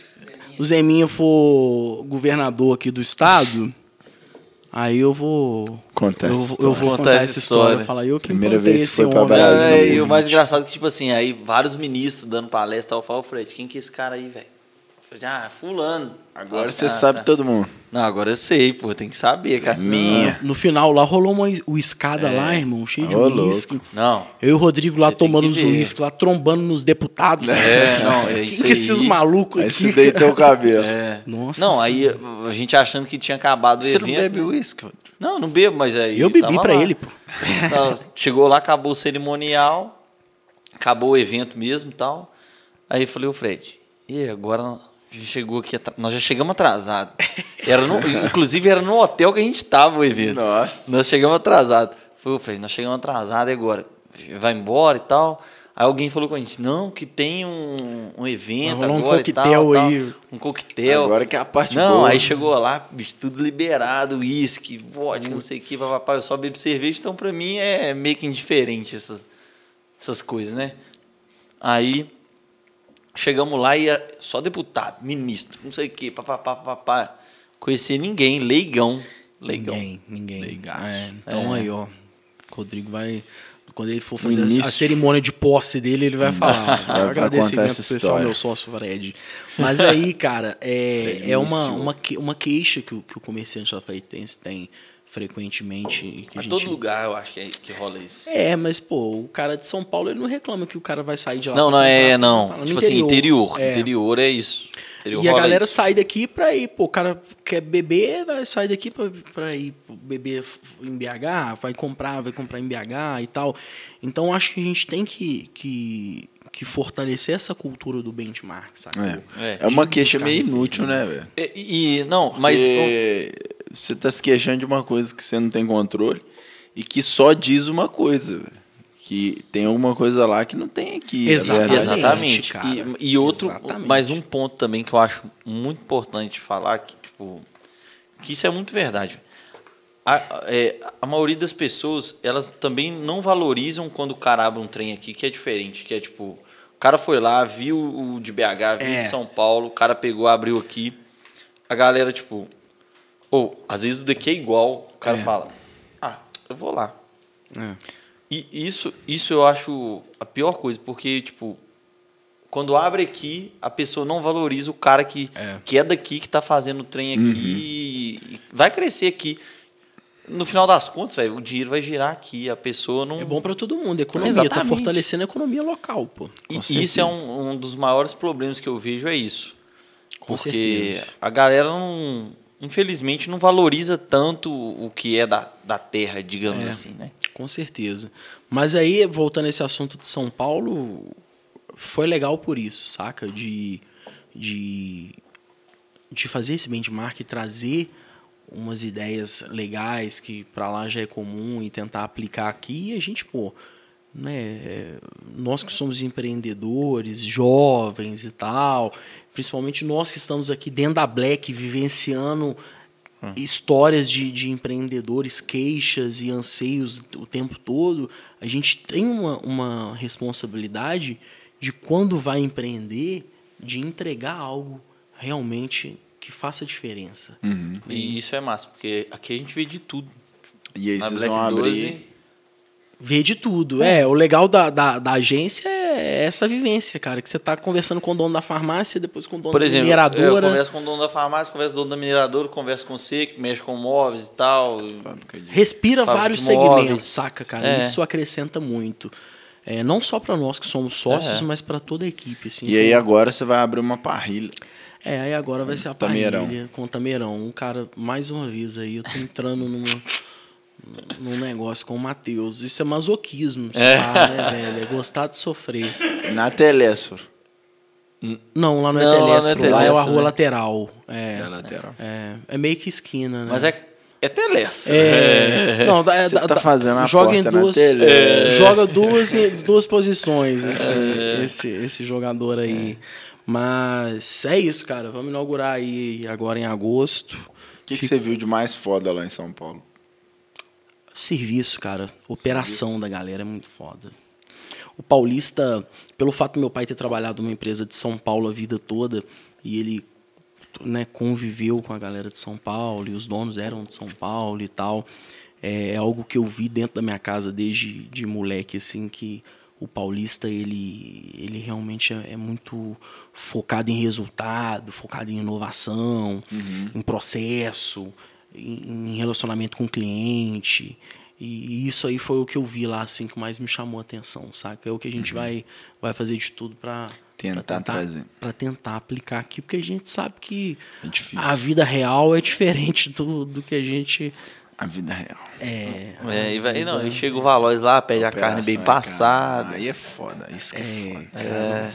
o Zeminha for governador aqui do estado, Aí eu vou. Contar eu, essa eu história. vou Contar contar essa história. história. Falar, eu que Primeira vez que foi pra. Brasília. É, e o mais engraçado é que, tipo assim, aí vários ministros dando palestra, eu falo, Fred, quem que é esse cara aí, velho? Falei, ah, fulano. Agora Ah, você tá, sabe tá. todo mundo. Não, agora eu sei, pô, tem que saber, cara. Minha. No final lá rolou uma, o escada lá, irmão, cheio de Ô, louco. uísque. Não, Eu e o Rodrigo lá Você tomando os uísque, lá trombando nos deputados. é, não, é [laughs] Quem isso que esses aí. malucos Aí aqui? você deitou o cabelo. É. Nossa. Não, aí a gente achando que tinha acabado o Você evento. não bebe uísque? Rodrigo? Não, não bebo, mas aí. Eu bebi pra lá. ele, pô. [laughs] Tá, chegou lá, acabou o cerimonial, acabou o evento mesmo e tal. Aí eu falei, ô Fred, e agora gente chegou aqui, nós já chegamos atrasados. Era no- [laughs] inclusive era no hotel que a gente tava o evento. Nossa. Nós chegamos atrasados. Foi, ô Fred, nós chegamos atrasados e agora. Vai embora e tal. Aí alguém falou com a gente, não, que tem um, um evento rolar um agora e tal, coquetel tal. aí. Um coquetel. Agora que é a parte Não, boa. aí chegou lá, bicho, tudo liberado, uísque, vodka, não sei o que, papapá, eu só bebo cerveja, então pra mim é meio que indiferente essas, essas coisas, né? Aí chegamos lá e só deputado, ministro, não sei o que, papapá, papapá. Conhecia ninguém, leigão, leigão. Ninguém, ninguém. Leigaço. É, então aí, ó. O Rodrigo vai. Quando ele for fazer a, a cerimônia de posse dele, ele vai falar. vai contar Agradecimento essa especial ao história. meu sócio Fred. Mas aí, cara, é, [laughs] Fred é uma, uma, que- uma queixa que o, que o comerciante alfaiatense tem frequentemente. e Que a gente- todo lugar eu acho que, é, que rola isso. É, mas, pô, o cara de São Paulo, ele não reclama que o cara vai sair de lá. Não, não é, comprar, não. no Tipo assim, interior. É. Interior é isso. Interior E a galera isso. sai daqui pra ir, pô, o cara quer beber, vai sair daqui pra, pra ir beber em BH, vai comprar, vai comprar em BH e tal. Então acho que a gente tem que, que, que fortalecer essa cultura do benchmark, sabe? É. É. É uma queixa meio inútil, né, velho? E, e- não, mas... Você tá se queixando de uma coisa que você não tem controle e que só diz uma coisa, velho. Que tem alguma coisa lá que não tem aqui. É. Exatamente. cara. E, e outro, Exatamente. mais um ponto também que eu acho muito importante falar, que, tipo, que isso é muito verdade. A, é, a maioria das pessoas, elas também não valorizam quando o cara abre um trem aqui, que é diferente, que é tipo, o cara foi lá, viu o de BH, viu o É. de São Paulo, o cara pegou, abriu aqui, a galera, tipo, ou, às vezes o daqui é igual, o cara É. fala, ah, eu vou lá. É. E isso, isso eu acho a pior coisa, porque, tipo, quando abre aqui, a pessoa não valoriza o cara que é, que é daqui, que tá fazendo o trem aqui e e vai crescer aqui. No final das contas, velho, o dinheiro vai girar aqui, a pessoa não. É bom pra todo mundo, a economia, tá Exatamente. fortalecendo a economia local, pô. E isso é um, um dos maiores problemas que eu vejo, é isso. Com Porque certeza. a galera não. Infelizmente não valoriza tanto o que é da, da terra, digamos É. assim, né? Com certeza. Mas aí, voltando a esse assunto de São Paulo, foi legal por isso, saca? De, de, de fazer esse benchmark e trazer umas ideias legais que para lá já é comum e tentar aplicar aqui. E a gente, pô, né, é, nós que somos empreendedores, jovens e tal, principalmente nós que estamos aqui dentro da Black, vivenciando histórias de, de empreendedores, queixas e anseios o tempo todo, a gente tem uma, uma responsabilidade de quando vai empreender, de entregar algo realmente que faça diferença. Uhum. E isso é massa, porque aqui a gente vê de tudo. E aí Na vocês Black vão 12, abrir. Ver de tudo. É, o legal da, da, da agência é essa vivência, cara. Que você tá conversando com o dono da farmácia, depois com o dono Por da exemplo, eu mineradora. converso com o dono da farmácia, converso com o dono da mineradora, converso com você, que mexe com móveis e tal. Respira vários segmentos, móveis. saca, cara? É. Isso acrescenta muito. É, não só para nós que somos sócios, É. mas para toda a equipe. Assim, E aí agora você vai abrir uma parrilha. É, aí agora vai ser a Tameirão. parrilha com o Tameirão. Um cara, mais uma vez aí, eu tô entrando numa, [laughs] num negócio com o Matheus. Isso é masoquismo, pá, né, velho? É gostar de sofrer. Na Telésforo. Não, lá Não, lá não é Etelestro, lá é a Telestro, rua né? lateral. É, É lateral. é, é meio que esquina, né? Mas é, é telestre. É, não, dá- Você tá fazendo a joga porta em duas, é, joga duas duas posições esse, esse, esse jogador aí. Mas é isso, cara. Vamos inaugurar aí agora em agosto. O que, que você viu de mais foda lá em São Paulo? Serviço, cara. Operação da galera é muito foda. O paulista, pelo fato do meu pai ter trabalhado numa empresa de São Paulo a vida toda, e ele né, conviveu com a galera de São Paulo e os donos eram de São Paulo e tal. É, é algo que eu vi dentro da minha casa desde de moleque, assim, que o paulista ele, ele realmente é, é muito focado em resultado, focado em inovação, uhum. em processo, em, em relacionamento com o cliente. E isso aí foi o que eu vi lá, assim, que mais me chamou a atenção, saca? É o que a gente uhum. vai, vai fazer de tudo para tentar, tentar trazer. Para tentar aplicar aqui, porque a gente sabe que é a vida real é diferente do, do que a gente a vida real. É. é e, vai, não, e chega o Valois lá, pede a carne bem é passada. Aí é foda, isso que é, é foda.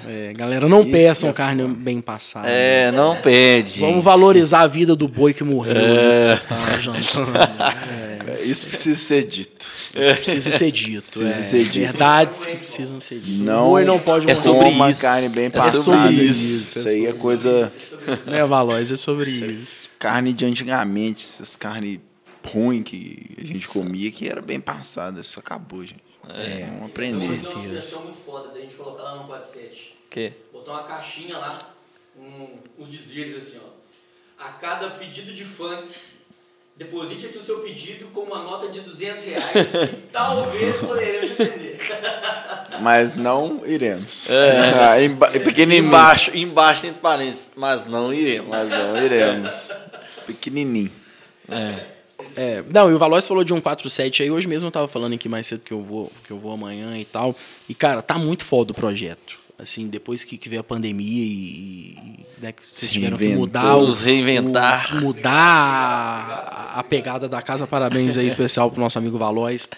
É. é. galera, não isso peçam é carne foda. bem passada. É, não pede. Vamos gente. valorizar a vida do boi que morreu. É. Que tá. É. Isso precisa ser dito. Isso precisa ser dito. Precisa ser dito. Verdades que precisam ser ditas. Não, o boi não pode morrer. É sobre isso. carne bem passada. É sobre isso. Isso aí é coisa. Não é, Valois, é sobre isso. Carne de antigamente, essas carnes ruim que a gente comia que era bem passada. Isso acabou, gente. É, vamos aprender. Eu uma sugestão muito foda da gente colocar lá no 47. Que? Botar uma caixinha lá, um, uns dizeres assim, ó. A cada pedido de funk, deposite aqui o seu pedido com uma nota de 200 reais e [laughs] talvez poderemos entender. [laughs] Mas não iremos. É, é, emba pequenininho. Embaixo, embaixo entre parênteses, mas não iremos. Mas não iremos. Pequenininho. É. É, não, e o Valois falou de um 47 aí, hoje mesmo eu tava falando aqui mais cedo que eu vou, que eu vou amanhã e tal. E, cara, tá muito foda o projeto. Assim, depois que, que veio a pandemia e, e né, que vocês tiveram que mudar. Os reinventar. O, mudar a, a, pegada da casa. Parabéns aí, especial pro nosso amigo Valois.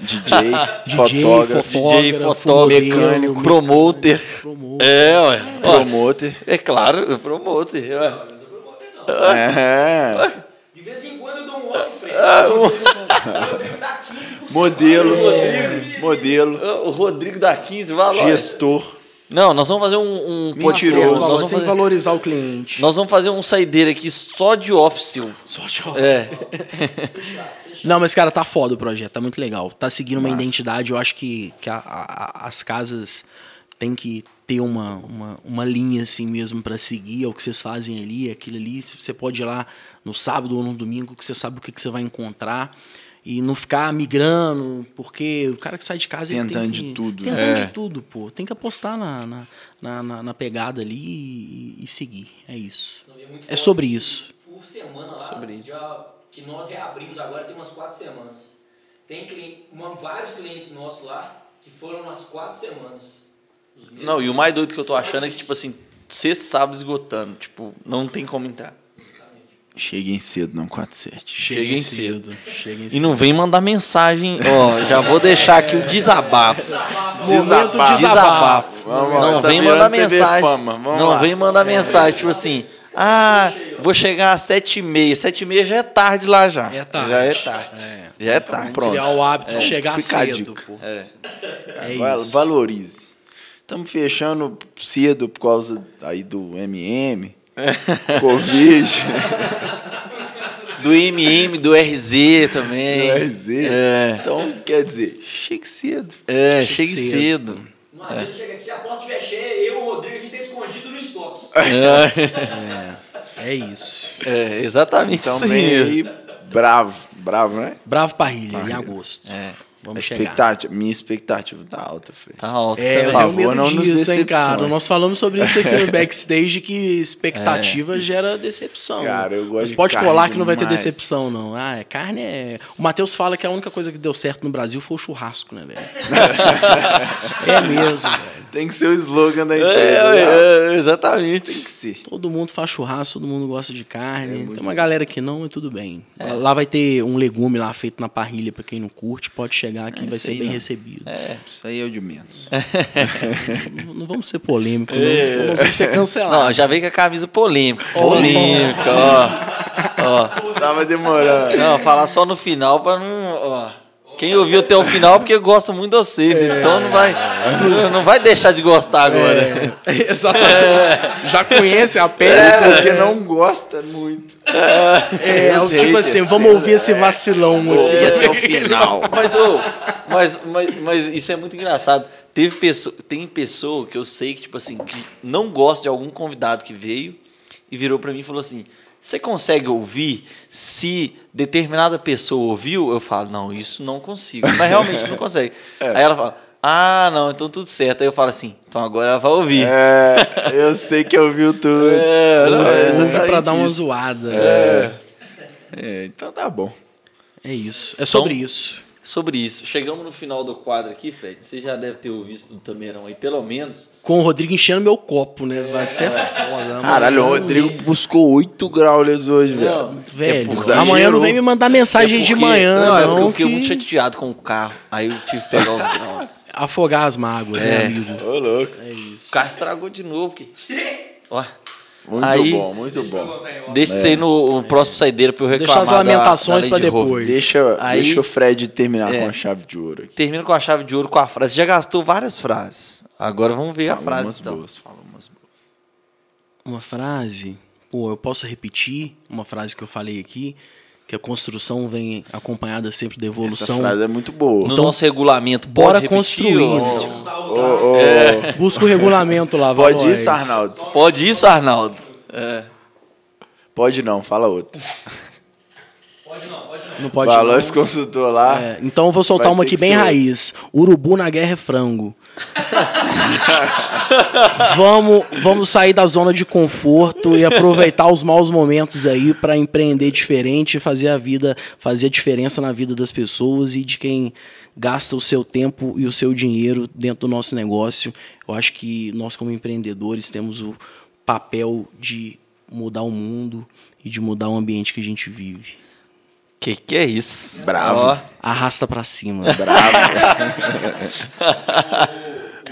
DJ, [laughs] DJ fotógrafo, DJ, fotógrafo, mecânico, promoter. promoter. É, ué. Promoter. É claro, promoter. Ué. É. De vez em quando eu dou um off ah, o... Modelo. Rodrigo. Modelo. O Rodrigo da 15, valor. Gestor. Não, nós vamos fazer um, um poderoso. Nós vamos fazer... valorizar o cliente. Nós vamos fazer um saideiro aqui só de office. Só de office. É. Não, mas, cara, tá foda o projeto, tá muito legal. Tá seguindo uma identidade, eu acho que, que a, a, as casas têm que ter uma, uma, uma linha assim mesmo para seguir, é o que vocês fazem ali, aquilo ali. Você pode ir lá no sábado ou no domingo, que você sabe o que, que você vai encontrar. E não ficar migrando, porque o cara que sai de casa tentando tem que, de tudo, tentando é. de tudo, pô. Tem que apostar na, na, na, na pegada ali e, e, seguir. É isso. É, é sobre isso. Por semana lá, sobre isso. Já, que nós reabrimos agora tem umas quatro semanas. Tem cliente, uma, vários clientes nossos lá que foram umas quatro semanas. Não, e o mais doido que eu tô achando é que, tipo assim, você sabe esgotando. Tipo, não tem como entrar. Cheguem cedo, não 47. Cheguem, cedo. Cheguem cedo. E não vem mandar mensagem. Ó, já vou deixar aqui o desabafo. Desabafo. desabafo. Vamos, não tá vem mandar mensagem. Não lá. vem mandar mensagem, tipo assim. Ah, vou chegar às sete e meia. Sete e meia já é tarde lá já. É tarde. Já é tarde. É. Já é tarde. Pronto. Criar o hábito é. de chegar Fica cedo. Pô. É. é isso. Valorize. Estamos fechando cedo por causa aí do MM. Covid. [laughs] Do MM, do RZ também. Do RZ. É. Então, quer dizer, chegue cedo. É, chegue, chegue cedo. cedo. Não adianta é. chegar aqui, se a porta estiver cheia, eu e o Rodrigo, a gente tá escondido no estoque. É, é isso. É, exatamente então, isso aí. Bravo, bravo, né? Bravo Parrilha, Parrilha. em agosto. É. Vamos expectativa, chegar. Minha expectativa tá alta, Fred. Tá alta. É, eu favor, tenho medo disso, hein, cara. Nós falamos sobre isso aqui no [laughs] backstage, que expectativa é. gera decepção. Cara, eu gosto Mas pode colar que não vai ter decepção, não. Ah, é, carne é... O Matheus fala que a única coisa que deu certo no Brasil foi o churrasco, né, velho? [laughs] é mesmo, velho. Tem que ser o slogan da empresa. É, é, é, exatamente. Tem que ser. Todo mundo faz churrasco, todo mundo gosta de carne. É Tem uma galera que não, e tudo bem. É. Lá vai ter um legume lá feito na parrilha para quem não curte, pode chegar aqui, vai ser bem não. recebido. É, isso aí é o de menos. [laughs] não, não, vamos ser polêmicos, não. Nós vamos ser cancelados. Não, já veio com a camisa polêmica. Polêmica, ó. [laughs] ó. Tava demorando. Não, falar só no final para não. Ó. Quem ouviu até o final porque gosta muito de você, é, então não vai, não vai deixar de gostar agora. É, exatamente. É. Já conhece a peça. É, porque não gosta muito. É, é tipo assim, vamos ouvir esse vacilão aqui até o final. [laughs] Mas, oh, mas, mas, mas isso é muito engraçado. Teve pessoa, tem pessoa que eu sei que, tipo assim, que não gosta de algum convidado que veio e virou pra mim e falou assim: Você consegue ouvir se determinada pessoa ouviu? Eu falo: Não, isso não consigo. Mas realmente não consegue. [laughs] Aí ela fala: Ah, não, então tudo certo. Aí eu falo assim: Então agora ela vai ouvir. É, eu sei que ouviu tudo. É, não, é exatamente pra dar uma isso. zoada. É, então tá bom. É isso. É sobre Então- isso. Sobre isso. Chegamos no final do quadro aqui, Fred. Você já deve ter ouvido do Tameirão aí, pelo menos. Com o Rodrigo enchendo meu copo, né? Vai ser foda. Caralho, o Rodrigo buscou 8 graules hoje, velho. Velho, Exagerou. amanhã não vem me mandar mensagem É de porque- manhã, não. não. é porque eu fiquei que- muito chateado com o carro. Aí eu tive que pegar os [laughs] graus. Afogar as mágoas, É. né, amigo? Ô, louco. É isso. O carro estragou de novo. Que... Ó, Muito Aí- bom, muito Deixa bom. deixa isso aí no, no próximo saideira pra eu Deixa reclamar as da- lamentações da pra Land Rover. depois. Deixa, Aí- deixa o Fred terminar É. com a chave de ouro aqui. Termina com a chave de ouro com a frase. Você já gastou várias frases. Agora vamos ver a Fala frase umas então. boas, fala umas boas. Uma frase, pô, eu posso repetir uma frase que eu falei aqui, que a construção vem acompanhada sempre da Essa evolução. frase é muito boa. No Então, nosso regulamento, bora repetir, construir, ô, É. Busca o regulamento lá, Pode Valois. isso, Arnaldo? Pode isso, Arnaldo. É. Pode não, fala outra. Pode não, pode não. Não pode Valores não. consultor lá. É, então eu vou soltar uma aqui bem raiz. Urubu na guerra é frango. [laughs] vamos, vamos sair da zona de conforto e aproveitar os maus momentos aí para empreender diferente, fazer a vida, fazer a diferença na vida das pessoas e de quem gasta o seu tempo e o seu dinheiro dentro do nosso negócio. Eu acho que nós como empreendedores temos o papel de mudar o mundo e de mudar o ambiente que a gente vive. Que que é isso? Bravo. Ó, Arrasta para cima. [laughs]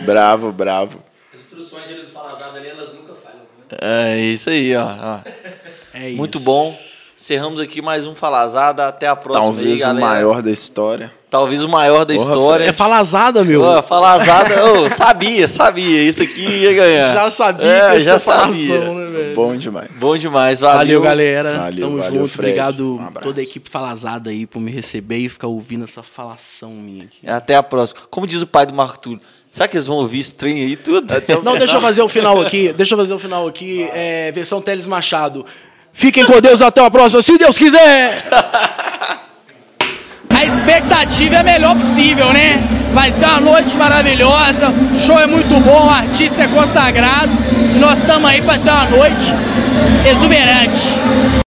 Bravo, bravo. As instruções ali do Falazado ali, elas nunca falham. Né? é isso aí, ó. ó. É Muito isso. bom. Encerramos aqui mais um Falazada. Até a próxima aí, Talvez o galera. maior da história. Talvez o maior da Porra, história. É falazada, meu. Ô, Falazada, ô, sabia, sabia. Isso aqui ia ganhar. Já sabia É, já falação, sabia. né? Bom demais. Bom demais, valeu. Valeu, galera. Valeu, Tamo valeu, junto. Fred. Obrigado Um toda a equipe falazada aí por me receber e ficar ouvindo essa falação minha aqui. Até a próxima. Como diz o pai do Marco Túlio, será que eles vão ouvir esse trem aí tudo? Não, deixa eu fazer o final aqui. Deixa eu fazer o final aqui. É, versão Teles Machado. Fiquem com Deus até a próxima, se Deus quiser! A expectativa é a melhor possível, né? Vai ser uma noite maravilhosa, o show é muito bom, o artista é consagrado. E nós estamos aí para ter uma noite exuberante.